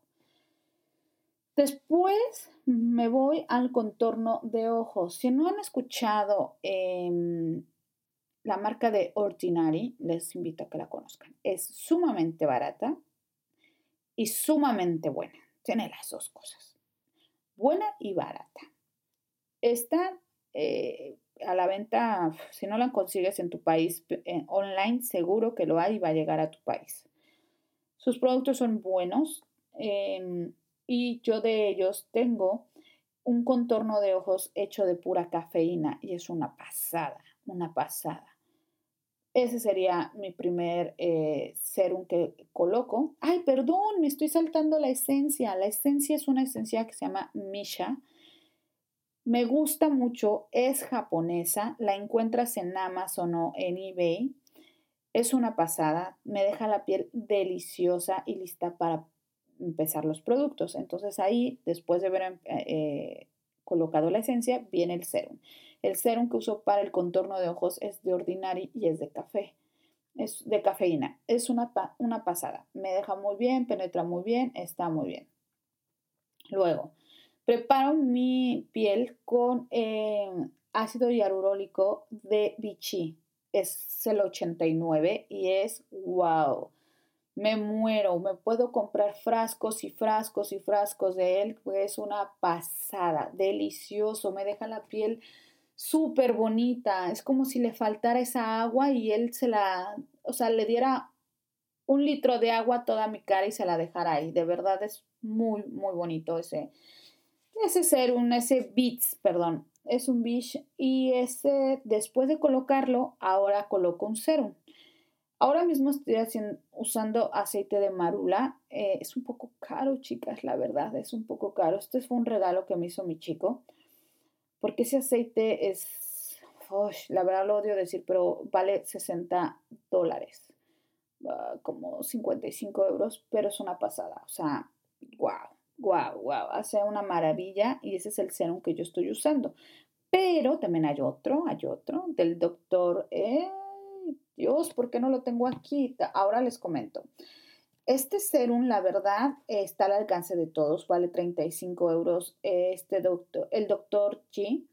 Después me voy al contorno de ojos. Si no han escuchado em, la marca de Ordinary, les invito a que la conozcan. Es sumamente barata y sumamente buena. Tiene las dos cosas. Buena y barata. Está eh, a la venta, si no la consigues en tu país eh, online, seguro que lo hay y va a llegar a tu país. Sus productos son buenos em, y yo de ellos tengo un contorno de ojos hecho de pura cafeína y es una pasada, una pasada. ese sería mi primer eh, serum que coloco. Ay, perdón, me estoy saltando la esencia. La esencia es una esencia que se llama Misha. Me gusta mucho, es japonesa, la encuentras en Amazon o en eBay. Es una pasada, me deja la piel deliciosa y lista para empezar los productos. Entonces ahí, después de haber eh, colocado la esencia, viene el serum. El serum que uso para el contorno de ojos es de Ordinary y es de café. Es de cafeína. Es una, una pasada. Me deja muy bien, penetra muy bien, está muy bien. Luego, preparo mi piel con eh, ácido hialurónico de Vichy. Es el 89 y es wow. Me muero, me puedo comprar frascos y frascos y frascos de él, es una pasada, delicioso, me deja la piel súper bonita. Es como si le faltara esa agua y él se la, o sea, le diera un litro de agua a toda mi cara y se la dejara ahí. De verdad es muy, muy bonito ese, ese serum, ese Beats, perdón. Es un Beach y ese, después de colocarlo, ahora coloco un serum. Ahora mismo estoy haciendo, usando aceite de marula. Eh, es un poco caro, chicas, la verdad, es un poco caro. Este fue un regalo que me hizo mi chico porque ese aceite es, la verdad lo odio decir, pero vale 60 dólares, ah, como 55 euros, pero es una pasada, o sea, wow, wow, wow, hace una maravilla y ese es el serum que yo estoy usando. Pero también hay otro, hay otro del doctor, eh, Dios, ¿por qué no lo tengo aquí? Ahora les comento. Este serum, la verdad, está al alcance de todos, vale 35 euros. Este doctor, el doctor G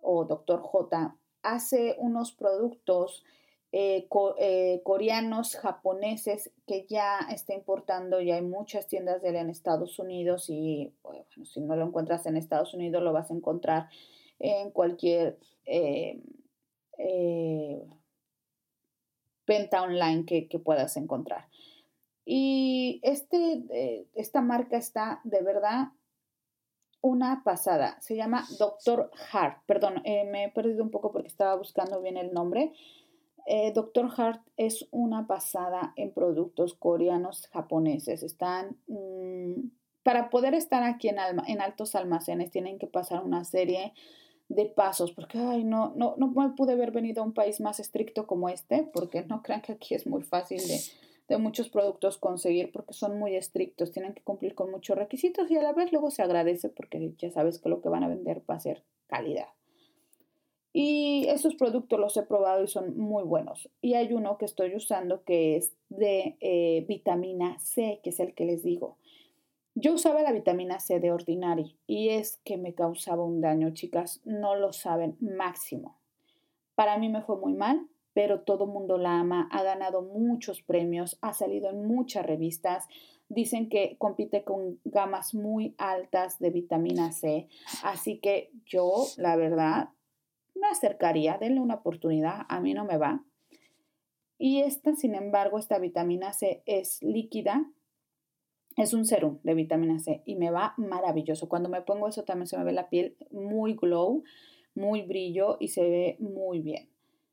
o doctor J hace unos productos eh, eh, coreanos, japoneses que ya está importando y hay muchas tiendas de él en Estados Unidos y bueno, si no lo encuentras en Estados Unidos lo vas a encontrar en cualquier eh, venta online que, puedas encontrar. Y este, esta marca está de verdad una pasada. Se llama Dr. Hart. Perdón, me he perdido un poco porque estaba buscando bien el nombre. Eh, Dr. Hart es una pasada en productos coreanos japoneses. Están, mm, para poder estar aquí en, en altos almacenes, tienen que pasar una serie de pasos, porque ay, no, no, no me pude haber venido a un país más estricto como este, porque no crean que aquí es muy fácil de de muchos productos conseguir porque son muy estrictos, tienen que cumplir con muchos requisitos y a la vez luego se agradece porque ya sabes que lo que van a vender va a ser calidad. Y esos productos los he probado y son muy buenos. Y hay uno que estoy usando que es de eh, vitamina C, que es el que les digo. Yo usaba la vitamina C de Ordinary y es que me causaba un daño, chicas, no lo saben, máximo. Para mí me fue muy mal, pero todo mundo la ama, ha ganado muchos premios, ha salido en muchas revistas. Dicen que compite con gamas muy altas de vitamina C, así que yo, la verdad, me acercaría, denle una oportunidad, a mí no me va. Y esta, sin embargo, esta vitamina C es líquida, es un serum de vitamina C y me va maravilloso. Cuando me pongo eso también se me ve la piel muy glow, muy brillo y se ve muy bien.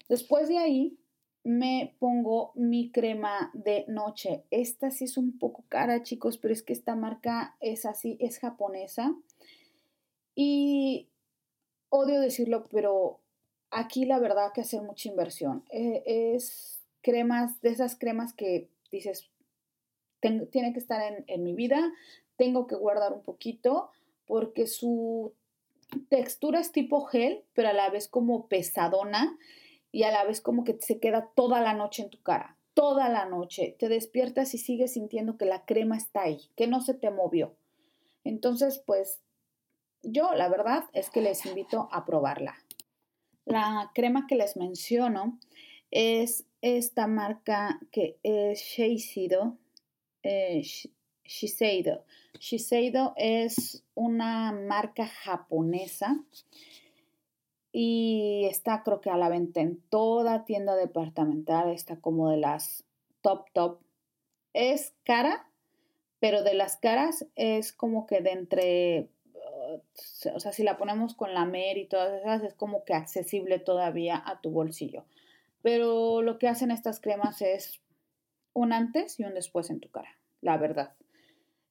Después de ahí me pongo mi crema de noche. Esta sí es un poco cara, chicos, pero es que esta marca es así, es japonesa. Y odio decirlo, pero aquí la verdad que hacer mucha inversión. Eh, es cremas, de esas cremas que dices, tiene que estar en, en mi vida, tengo que guardar un poquito porque su textura es tipo gel, pero a la vez como pesadona y a la vez como que se queda toda la noche en tu cara, toda la noche. Te despiertas y sigues sintiendo que la crema está ahí, que no se te movió. Entonces, pues yo la verdad es que les invito a probarla. La crema que les menciono es esta marca que es Shiseido. Eh, Shiseido. Shiseido es una marca japonesa y está creo que a la venta en toda tienda departamental, está como de las top top. Es cara, pero de las caras es como que de entre, o sea, si la ponemos con la Mer y todas esas, es como que accesible todavía a tu bolsillo. pero lo que hacen estas cremas es un antes y un después en tu cara, la verdad.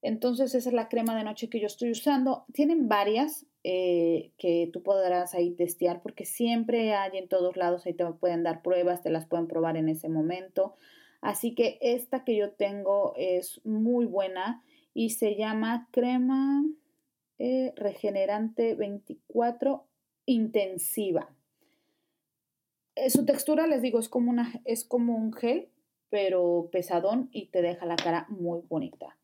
Entonces esa es la crema de noche que yo estoy usando. Tienen varias eh, que tú podrás ahí testear porque siempre hay en todos lados, ahí te pueden dar pruebas, te las pueden probar en ese momento. Así que esta que yo tengo es muy buena y se llama crema eh, regenerante 24 intensiva. Eh, su textura, les digo, es como, una, es como un gel, pero pesadón y te deja la cara muy bonita.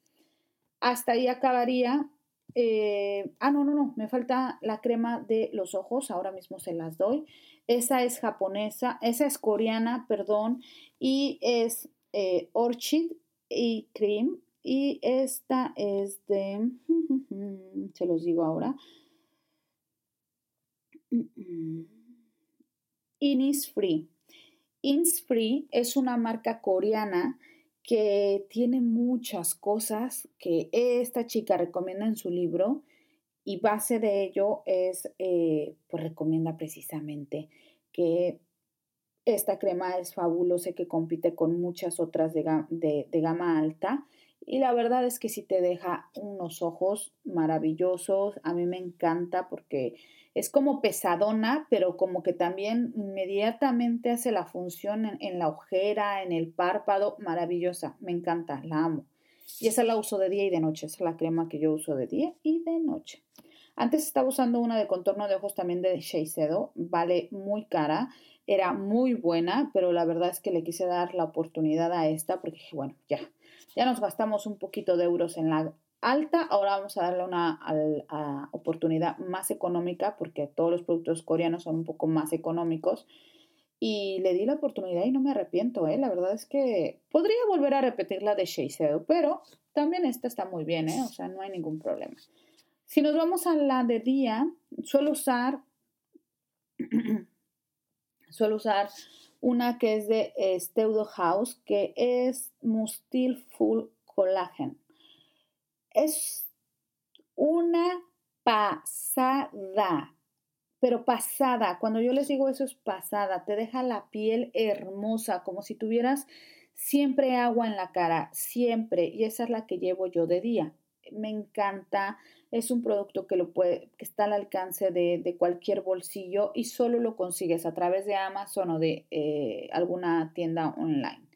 Hasta ahí acabaría. Eh, ah, no, no, no, me falta la crema de los ojos, ahora mismo se las doy. Esa es japonesa, esa es coreana, perdón, y es Orchid y Cream. Y esta es de, se los digo ahora, Innisfree. Innisfree es una marca coreana que tiene muchas cosas que esta chica recomienda en su libro y base de ello es, eh, pues recomienda precisamente que esta crema es fabulosa que compite con muchas otras de, de gama alta. Y la verdad es que sí te deja unos ojos maravillosos. A mí me encanta porque es como pesadona, pero como que también inmediatamente hace la función en, la ojera, en el párpado, maravillosa, me encanta, la amo. Y esa la uso de día y de noche, esa es la crema que yo uso de día y de noche. Antes estaba usando una de contorno de ojos también de Shiseido, vale muy cara, era muy buena, pero la verdad es que le quise dar la oportunidad a esta porque dije, bueno, ya, ya nos gastamos un poquito de euros en la alta, ahora vamos a darle una oportunidad más económica porque todos los productos coreanos son un poco más económicos. Y le di la oportunidad y no me arrepiento, ¿eh? La verdad es que podría volver a repetir la de Shiseido, pero también esta está muy bien, ¿eh? O sea, no hay ningún problema. Si nos vamos a la de día, suelo usar, suelo usar una que es de Steudo House, que es Mustil Full Collagen. Es una pasada, pero pasada. Cuando yo les digo eso es pasada, te deja la piel hermosa, como si tuvieras siempre agua en la cara, siempre. Y esa es la que llevo yo de día. Me encanta, es un producto que, lo puede, que está al alcance de, cualquier bolsillo y solo lo consigues a través de Amazon o de eh, alguna tienda online.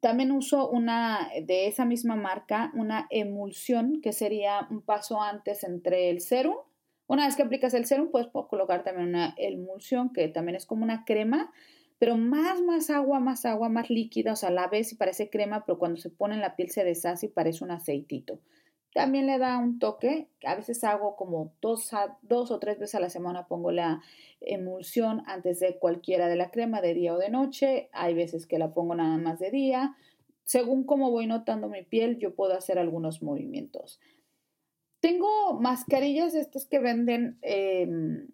También uso una de esa misma marca, una emulsión, que sería un paso antes entre el serum. Una vez que aplicas el serum, puedes colocar también una emulsión, que también es como una crema, pero más, más agua, más agua, más líquida. O sea, la ves y parece crema, pero cuando se pone en la piel se deshace y parece un aceitito. También le da un toque, a veces hago como dos, dos o tres veces a la semana pongo la emulsión antes de cualquiera de la crema de día o de noche. Hay veces que la pongo nada más de día. Según cómo voy notando mi piel, yo puedo hacer algunos movimientos. Tengo mascarillas estas que venden, em,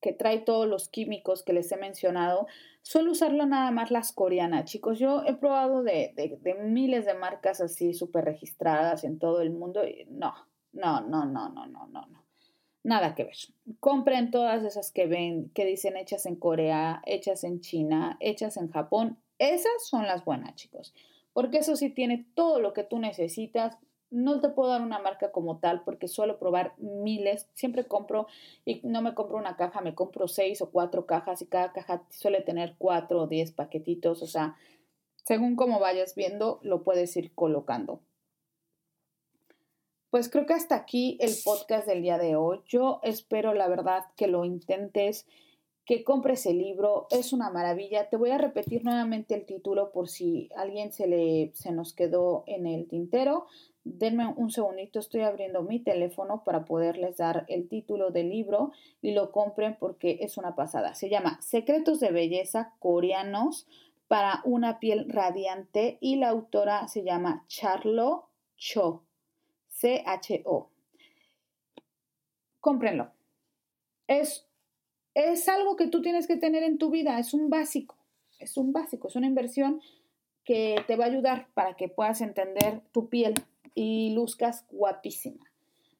que trae todos los químicos que les he mencionado. Suelo usarlo nada más las coreanas, chicos. Yo he probado de, miles de marcas así súper registradas en todo el mundo. Y no, no, no, no, no, no, no, no. Nada que ver. Compren todas esas que ven, que dicen hechas en Corea, hechas en China, hechas en Japón. Esas son las buenas, chicos. Porque eso sí tiene todo lo que tú necesitas no te puedo dar una marca como tal porque suelo probar miles. Siempre compro y no me compro una caja, me compro seis o cuatro cajas y cada caja suele tener cuatro o diez paquetitos. O sea, según como vayas viendo, lo puedes ir colocando. Pues creo que hasta aquí el podcast del día de hoy. Yo espero la verdad que lo intentes, que compres el libro. Es una maravilla. Te voy a repetir nuevamente el título por si alguien se le se nos quedó en el tintero. Denme un segundito, estoy abriendo mi teléfono para poderles dar el título del libro y lo compren porque es una pasada. Se llama Secretos de Belleza Coreanos para una piel radiante y la autora se llama Charlo Cho. C-H-O. Cómprenlo. Es, es algo que tú tienes que tener en tu vida, es un básico, es un básico, es una inversión que te va a ayudar para que puedas entender tu piel y luzcas guapísima.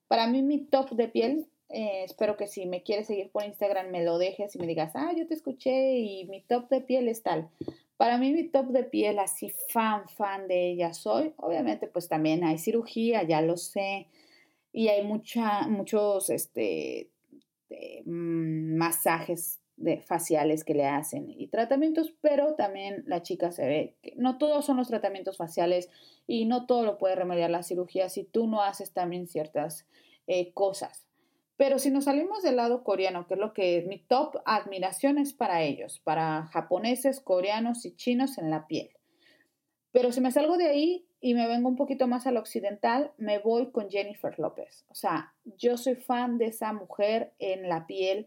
Para mí mi top de piel Eh, espero que si me quieres seguir por Instagram me lo dejes y me digas, ah, yo te escuché y mi top de piel es tal. Para mí mi top de piel, así fan, fan de ella soy. Obviamente pues también hay cirugía, ya lo sé. Y hay mucha, muchos este, mm, masajes de faciales que le hacen y tratamientos, pero también la chica se ve que no todos son los tratamientos faciales y no todo lo puede remediar la cirugía si tú no haces también ciertas eh, cosas. Pero si nos salimos del lado coreano, que es lo que mi top admiración es para ellos, para japoneses, coreanos y chinos en la piel. Pero si me salgo de ahí y me vengo un poquito más al occidental, me voy con Jennifer López. O sea, yo soy fan de esa mujer en la piel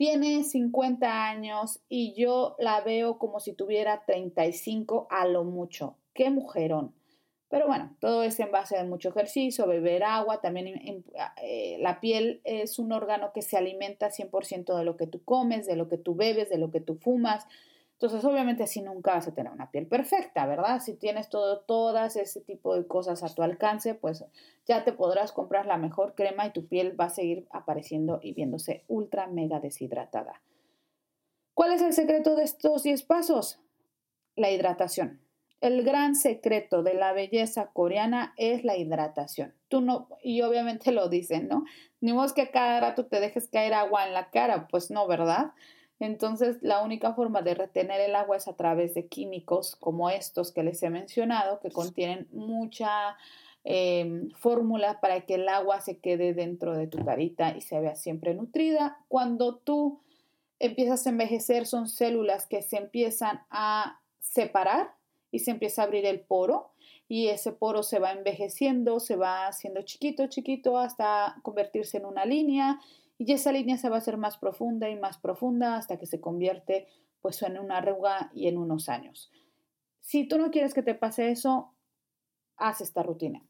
tiene 50 años y yo la veo como si tuviera 35 a lo mucho. ¡Qué mujerón! Pero bueno, todo es en base a mucho ejercicio, beber agua, también eh, la piel es un órgano que se alimenta 100% de lo que tú comes, de lo que tú bebes, de lo que tú fumas. Entonces, obviamente así nunca vas a tener una piel perfecta, ¿verdad? Si tienes todo, todas ese tipo de cosas a tu alcance, pues ya te podrás comprar la mejor crema y tu piel va a seguir apareciendo y viéndose ultra mega deshidratada. ¿Cuál es el secreto de estos 10 pasos? La hidratación. El gran secreto de la belleza coreana es la hidratación. Tú no, y obviamente lo dicen, ¿no? Ni vos que cada rato te dejes caer agua en la cara, pues no, ¿verdad? Entonces, la única forma de retener el agua es a través de químicos como estos que les he mencionado, que contienen mucha em, fórmula para que el agua se quede dentro de tu carita y se vea siempre nutrida. Cuando tú empiezas a envejecer, son células que se empiezan a separar y se empieza a abrir el poro y ese poro se va envejeciendo, se va haciendo chiquito, chiquito hasta convertirse en una línea y esa línea se va a hacer más profunda y más profunda hasta que se convierte pues en una arruga y en unos años. Si tú no quieres que te pase eso, haz esta rutina.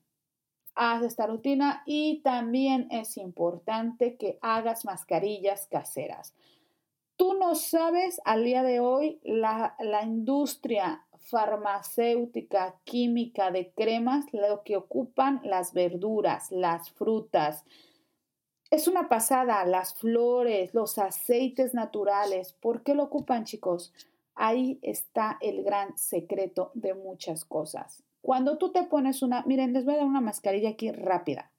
Haz esta rutina y también es importante que hagas mascarillas caseras. Tú no sabes al día de hoy la, la industria farmacéutica, química de cremas, lo que ocupan las verduras, las frutas, es una pasada, las flores, los aceites naturales. ¿Por qué lo ocupan, chicos? Ahí está el gran secreto de muchas cosas. Cuando tú te pones una, miren, les voy a dar una mascarilla aquí rápida.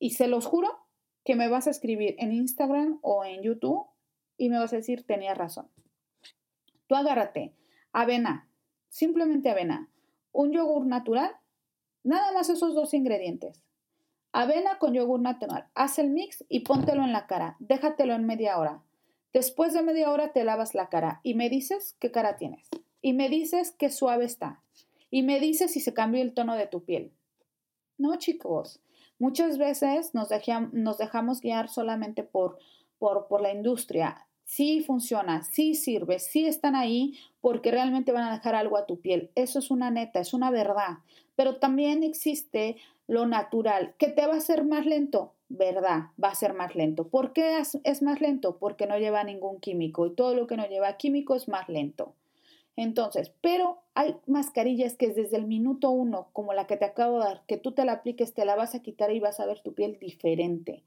Y se los juro que me vas a escribir en Instagram o en YouTube y me vas a decir, tenía razón. Tú agárrate, avena, simplemente avena, un yogur natural, nada más esos dos ingredientes. Avena con yogur natural. Haz el mix y póntelo en la cara. Déjatelo en media hora. Después de media hora te lavas la cara y me dices qué cara tienes. Y me dices qué suave está. Y me dices si se cambió el tono de tu piel. No, chicos. Muchas veces nos, nos dejamos guiar solamente por, por, por la industria. Sí funciona, sí sirve, sí están ahí porque realmente van a dejar algo a tu piel. Eso es una neta, es una verdad. Pero también existe lo natural, que te va a ser más lento, ¿verdad? Va a ser más lento. ¿Por qué es más lento? Porque no lleva ningún químico y todo lo que no lleva químico es más lento. Entonces, pero hay mascarillas que es desde el minuto uno, como la que te acabo de dar, que tú te la apliques, te la vas a quitar y vas a ver tu piel diferente.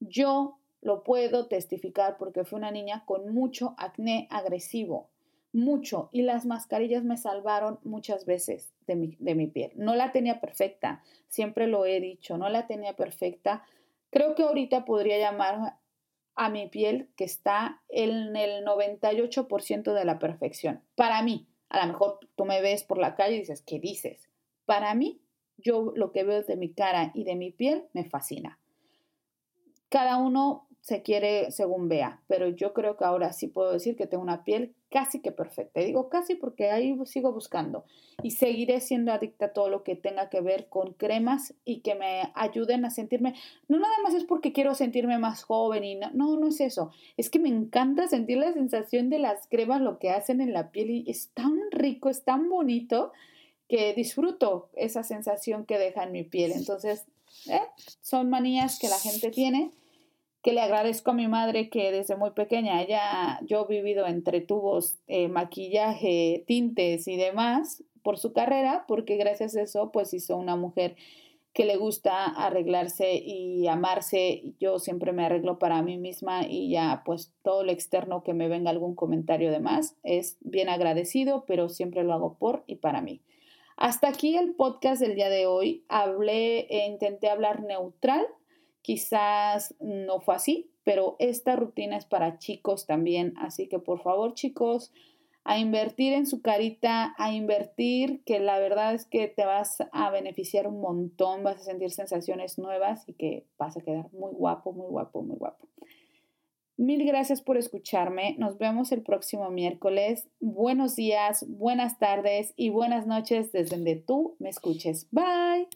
Yo lo puedo testificar porque fui una niña con mucho acné agresivo mucho y las mascarillas me salvaron muchas veces de mi, piel. No la tenía perfecta, siempre lo he dicho, no la tenía perfecta. Creo que ahorita podría llamar a mi piel que está en el 98% de la perfección. Para mí, a lo mejor tú me ves por la calle y dices, ¿qué dices? Para mí, yo lo que veo de mi cara y de mi piel me fascina. Cada uno se quiere según vea, pero yo creo que ahora sí puedo decir que tengo una piel casi que perfecta. digo casi porque ahí sigo buscando y seguiré siendo adicta a todo lo que tenga que ver con cremas y que me ayuden a sentirme, no nada más es porque quiero sentirme más joven y no, no, es eso, es que me encanta sentir la sensación de las cremas, lo que hacen en la piel y es tan rico, es tan bonito que disfruto esa sensación que deja en mi piel. Entonces, eh, son manías que la gente tiene que le agradezco a mi madre que desde muy pequeña, ella, yo he vivido entre tubos, eh, maquillaje, tintes y demás por su carrera, porque gracias a eso pues hizo una mujer que le gusta arreglarse y amarse. Yo siempre me arreglo para mí misma y ya pues todo lo externo que me venga algún comentario de más es bien agradecido, pero siempre lo hago por y para mí. Hasta aquí el podcast del día de hoy. Hablé, e intenté hablar neutral. Quizás no fue así, pero esta rutina es para chicos también. Así que por favor chicos, a invertir en su carita, a invertir, que la verdad es que te vas a beneficiar un montón, vas a sentir sensaciones nuevas y que vas a quedar muy guapo, muy guapo, muy guapo. Mil gracias por escucharme. Nos vemos el próximo miércoles. Buenos días, buenas tardes y buenas noches desde donde tú me escuches. Bye.